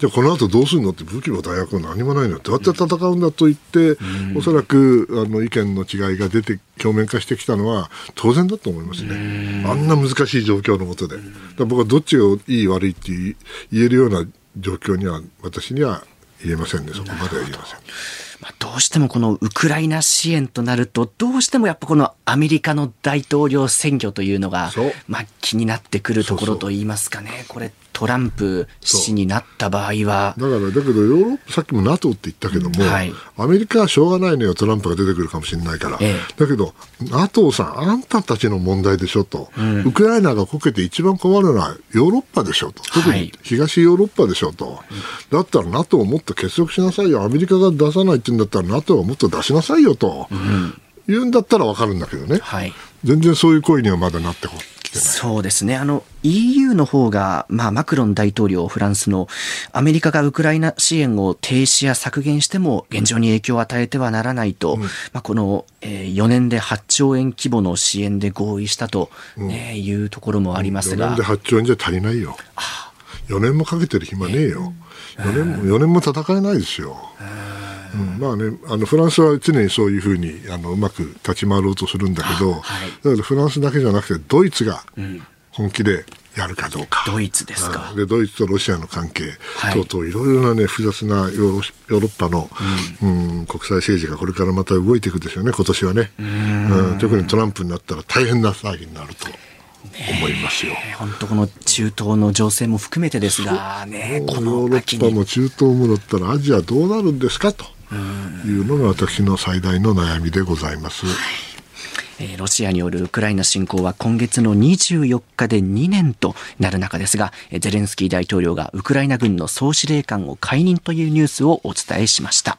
じゃあこの後どうするのって武器も弾薬も何もないのどうやって戦うんだと言って、おそらくあの意見の違いが出て表面化してきたのは当然だと思いますね。あんな難しい状況のもとで。僕はどっちがいい悪いって言えるような状況には私には言えませんね。そこまでは言えません。まあ、どうしてもこのウクライナ支援となると、どうしてもやっぱこのアメリカの大統領選挙というのがそう、まあ、気になってくるところといいますかね、これ、トランプ氏になった場合は、だから、だけどヨーロッパ、さっきも NATO って言ったけども、はい。アメリカはしょうがないのよ、トランプが出てくるかもしれないから。ええ。だけど、NATO さん、あんたたちの問題でしょと、ウクライナがこけて一番困るのはヨーロッパでしょと、特はい。に東ヨーロッパでしょと、だったら NATO をもっと結束しなさいよ、アメリカが出さないって言うんだったら NATO はもっと出しなさいよと、言うんだったら分かるんだけどね、はい。全然そういう声にはまだなってこきてない。そうですね。あの、EU の方が、まあ、マクロン大統領、フランスの、アメリカがウクライナ支援を停止や削減しても、現状に影響を与えてはならないと、まあ、この、えー4年で8兆円規模の支援で合意したと、ねいうところもあります4が年で、8兆円じゃ足りないよ。4年もかけてる暇ねえよ。4年も ,4 年も戦えないですよ。うん、まあね、あのフランスは常にそういうふうにあのうまく立ち回ろうとするんだけど、だからフランスだけじゃなくてドイツが本気でやるかどうか。ドイツですか。うん。でドイツとロシアの関係。はい。等々いろいろなね複雑なヨーロヨーロッパの、うん。国際政治がこれからまた動いていくでしょうね今年はね、うん。特にトランプになったら大変な騒ぎになると思いますよ。本当この中東の情勢も含めてですが、ね、こヨのーロ。ッパも中東もだったらアジアどうなるんですかというのが私の最大の悩みでございます。えーロシアによるウクライナ侵攻は今月の24日で2年となる中ですが、えーゼレンスキー大統領がウクライナ軍の総司令官を解任というニュースをお伝えしました。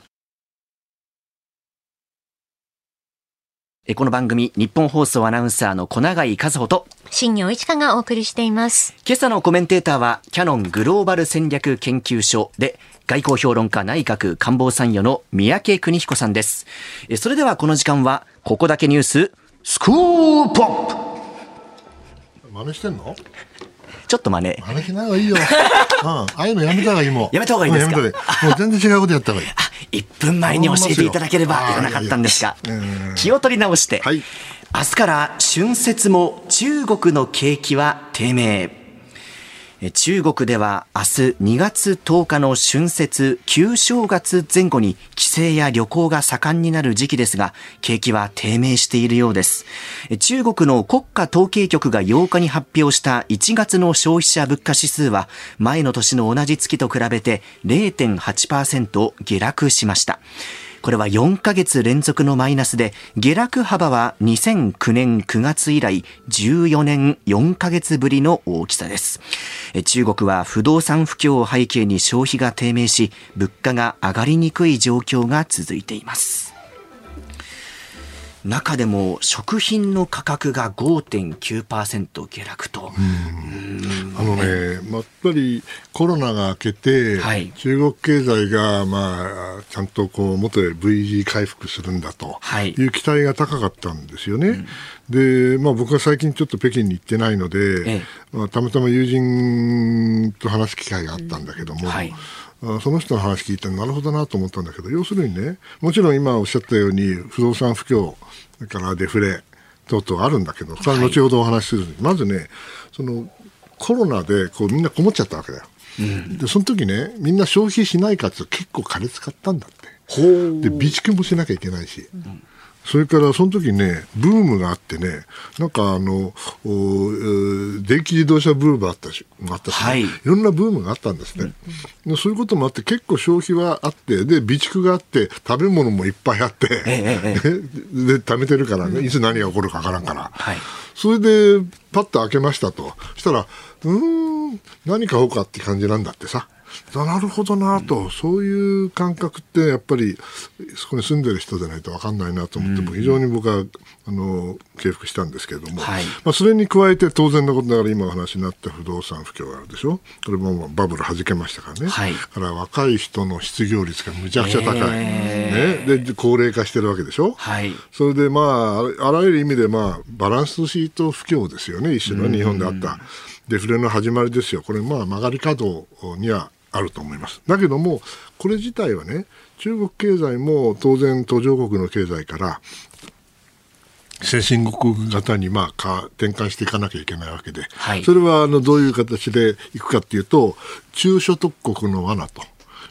えーこの番組、日本放送アナウンサーの小永井和穂と、新業一華がお送りしています。今朝のコメンテーターは、キャノングローバル戦略研究所で、外交評論家内閣官房参与の三宅邦彦さんです。えそれではこの時間は、ここだけニュース、スクープアップ真似してんの？ちょっと真似。真似しない方がいいよ。うん。ああいうのやめた方がいいもん。やめた方がいいですか？うんもう全然違うことやった方がいい。1分前に教えていただければあーいらなかったんですがいやいやうん、気を取り直して、はい明日から春節も中国の景気は低迷。中国では明日2月10日の春節、旧正月前後に帰省や旅行が盛んになる時期ですが、景気は低迷しているようです。中国の国家統計局が8日に発表した1月の消費者物価指数は前の年の同じ月と比べて0.8%下落しました。これは4ヶ月連続のマイナスで、下落幅は2009年9月以来14年4ヶ月ぶりの大きさです。中国は不動産不況を背景に消費が低迷し、物価が上がりにくい状況が続いています。中でも食品の価格が5.9%下落と、あのね、まあやっぱりコロナが明けて、はい。中国経済が、まあ、ちゃんとこう元へ V 字回復するんだとはい。いう期待が高かったんですよね。で、まあ、僕は最近ちょっと北京に行ってないので、ええ。まあ、たまたま友人と話す機会があったんだけども、はい。あその人の話聞いてなるほどなと思ったんだけど要するにねもちろん今おっしゃったように不動産不況それからデフレ等々あるんだけどそれは後ほどお話しする、まずねそのコロナでこうみんなこもっちゃったわけだよ、でその時ねみんな消費しないかっていうと結構金使ったんだって。で備蓄もしなきゃいけないし、それからその時ね、ブームがあってね、なんかあの、電気自動車ブームがあったし、あったしね、はいいろんなブームがあったんですね。でそういうこともあって、結構消費はあって、で、備蓄があって、食べ物もいっぱいあって、えええ で、貯めてるからね、いつ何が起こるかわからんから。はいそれで、パッと開けましたと。そしたら、うーん、何買おうかって感じなんだってさ。なるほどなと、そういう感覚ってやっぱりそこに住んでる人でないと分かんないなと思って、も非常に僕はあの敬服したんですけれども、はい。まあ、それに加えて当然のことながら今お話になった不動産不況があるでしょ。これもバブル弾けましたからね、はい。だから若い人の失業率がむちゃくちゃ高い、えね、で高齢化してるわけでしょ、はい。それでまあ、あらあらゆる意味で、まあ、バランスシート不況ですよね、一種の日本であった。デフレの始まりですよ、これ、まあ、曲がり角にはあると思います。だけども、これ自体はね、中国経済も当然、途上国の経済から、先進国型にまあか転換していかなきゃいけないわけで、はいそれはあのどういう形でいくかっていうと、中所得国の罠と。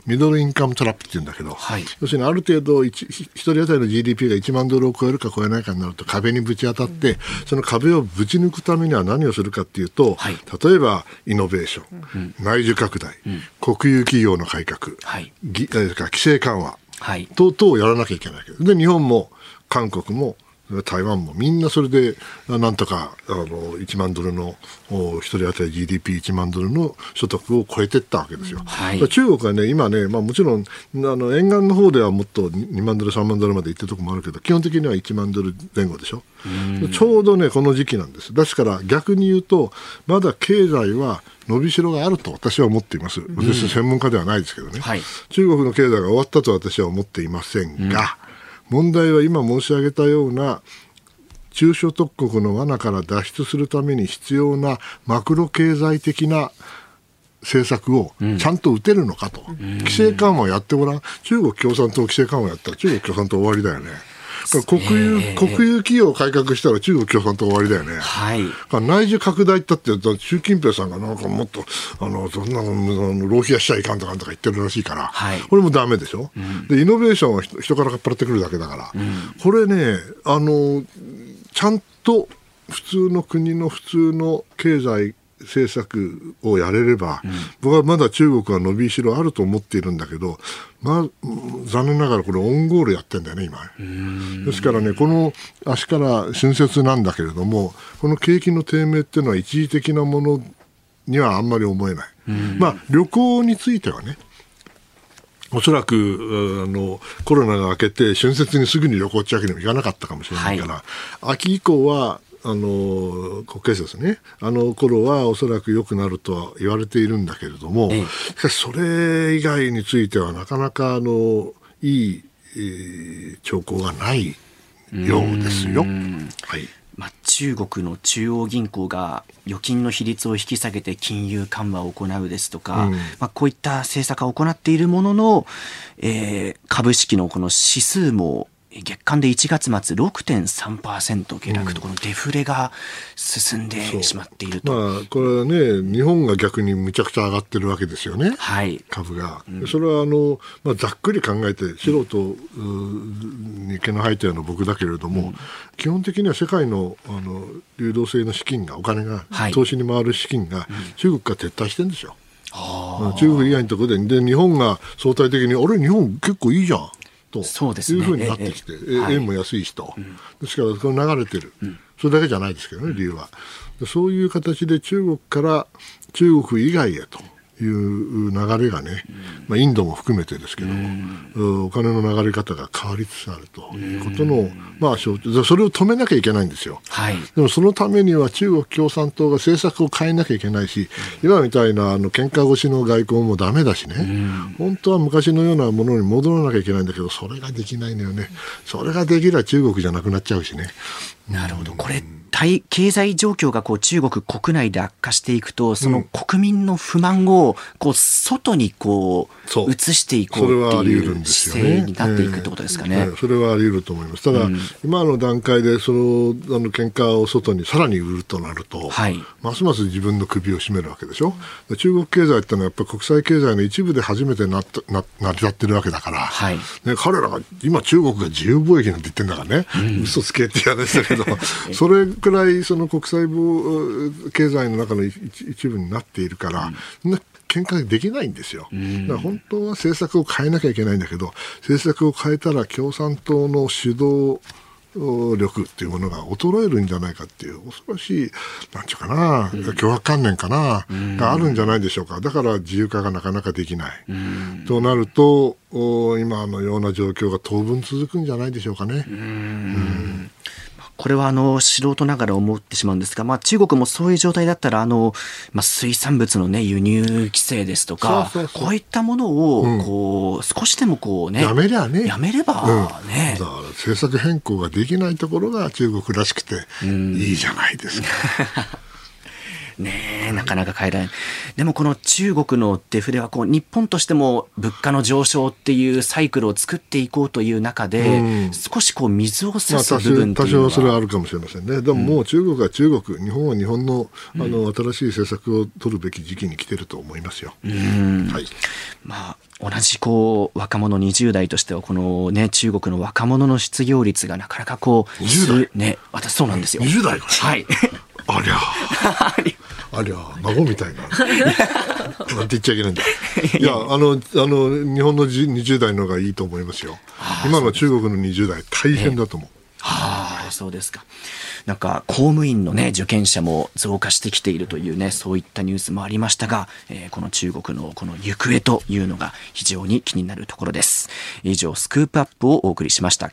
ミドルインカムトラップって言うんだけど、はい。要するにある程度一、一人当たりの GDP が1万ドルを超えるか超えないかになると壁にぶち当たって、その壁をぶち抜くためには何をするかっていうと、はい。例えばイノベーション、内需拡大、国有企業の改革、はい。規制緩和、はい。等々をやらなきゃいけないわけ。です。で、日本も韓国も台湾もみんなそれであなんとかあの1万ドルのお一人当たり GDP1 万ドルの所得を超えていったわけですよ。はい中国はね、今ね、まあ、もちろんあの沿岸の方ではもっと2万ドル、3万ドルまで行ってるところもあるけど、基本的には1万ドル前後でしょ。ちょうどね、この時期なんです。ですから逆に言うと、まだ経済は伸びしろがあると私は思っています。私、専門家ではないですけどね。はい中国の経済が終わったと私は思っていませんが、問題は今申し上げたような中所得国の罠から脱出するために必要なマクロ経済的な政策をちゃんと打てるのかと、規制緩和をやってごらん、中国共産党規制緩和やったら中国共産党終わりだよね。国有、国有企業を改革したら中国共産党終わりだよね。はい。内需拡大ったって、習近平さんがなんかもっと、あの、そんなの、浪費はしちゃいかんとかとか言ってるらしいから、はい。これもダメでしょ、で、イノベーションは人人からかっぱらってくるだけだから、これね、あの、ちゃんと普通の国の普通の経済政策をやれれば、僕はまだ中国は伸びしろあると思っているんだけど、まあ、残念ながらこれオンゴールやってんだよね、今。ですからね、この足から春節なんだけれども、この景気の低迷っていうのは一時的なものにはあんまり思えない。まあ、旅行についてはね、おそらくうあのコロナが明けて春節にすぐに旅行ってわけにもいかなかったかもしれないから、秋以降はあの国慶節ね。あの頃はおそらく良くなるとは言われているんだけれども、ええ。しかしそれ以外についてはなかなかあのいい、えー兆候がないようですよ。はい。まあ、中国の中央銀行が預金の比率を引き下げて金融緩和を行うですとか、うん。まあ、こういった政策を行っているものの、えー株式のこの指数も月間で1月末6.3%下落と、このデフレが進んでしまっていると。まあ、これはね、日本が逆にむちゃくちゃ上がってるわけですよね。はい。株が、それはあの、まあ、ざっくり考えて素人うに毛の生えたような僕だけれども、基本的には世界のあの流動性の資金がお金が、はい。投資に回る資金が中国から撤退してるんですよ。うん中国以外のところで。で日本が相対的にあれ日本結構いいじゃんとそうですね。いうふうになってきて、ええ円も安いしと、ですからこれ流れてる、それだけじゃないですけどね理由は。でそういう形で中国から中国以外へという流れがね、まあ、インドも含めてですけどお金の流れ方が変わりつつあるということの、まあ、象徴それを止めなきゃいけないんですよ。はいでもそのためには中国共産党が政策を変えなきゃいけないし、今みたいなあの喧嘩越しの外交もダメだしね、本当は昔のようなものに戻らなきゃいけないんだけど、それができないのよね。それができれば中国じゃなくなっちゃうしね。なるほど。これ、対経済状況がこう中国国内で悪化していくと、その国民の不満をこう外にこそう。う移していこそうれはあっていうり得るんですよ姿ね。勢になっていくってことですかね。ええそれはあり得ると思います。ただ、今の段階でそのあの喧嘩を外にさらに売るとなると、はい。ますます自分の首を絞めるわけでしょ？中国経済ってのはやっぱり国際経済の一部で初めてなな成り立ってるわけだから、はい。ね、彼らが今中国が自由貿易なんて言ってんだからね、嘘つけって言われてたけど、それくらいその国際貿経済の中の一一部になっているから、そん。な喧嘩できないんですよ。だから本当は政策を変えなきゃいけないんだけど、政策を変えたら共産党の主導力っていうものが衰えるんじゃないかっていう恐ろしいなんていうかな、脅迫観念かな、があるんじゃないでしょうか。だから自由化がなかなかできない、となると今のような状況が当分続くんじゃないでしょうかね。うんこれはあの素人ながら思ってしまうんですが、まあ、中国もそういう状態だったらあの、まあ、水産物の、ね、輸入規制ですとかこういったものをこう、うん、少しでもこう、ね、やめりゃね。やめればね、うん、だから政策変更ができないところが中国らしくていいじゃないですか。ねなかなか変えられない。でもこの中国のデフレはこう日本としても物価の上昇っていうサイクルを作っていこうという中で、うん、少しこう水を差す部分多少それはあるかもしれませんね。でももう中国は中国、日本は日本のあの新しい政策を取るべき時期に来てると思いますよ。はい、まあ同じこう若者20代としてはこのね中国の若者の失業率がなかなかこう20代？ね私そうなんですよ。20代はい。ありゃ ありゃ孫みたいな なんて言っちゃいけないんだいやあのあの日本の20代の方がいいと思いますよ今の中国の20代大変だと思う、はあ、そうですか。なんか公務員のね受験者も増加してきているというねそういったニュースもありましたが、えー、この中国のこの行方というのが非常に気になるところです。以上スクープアップをお送りしました。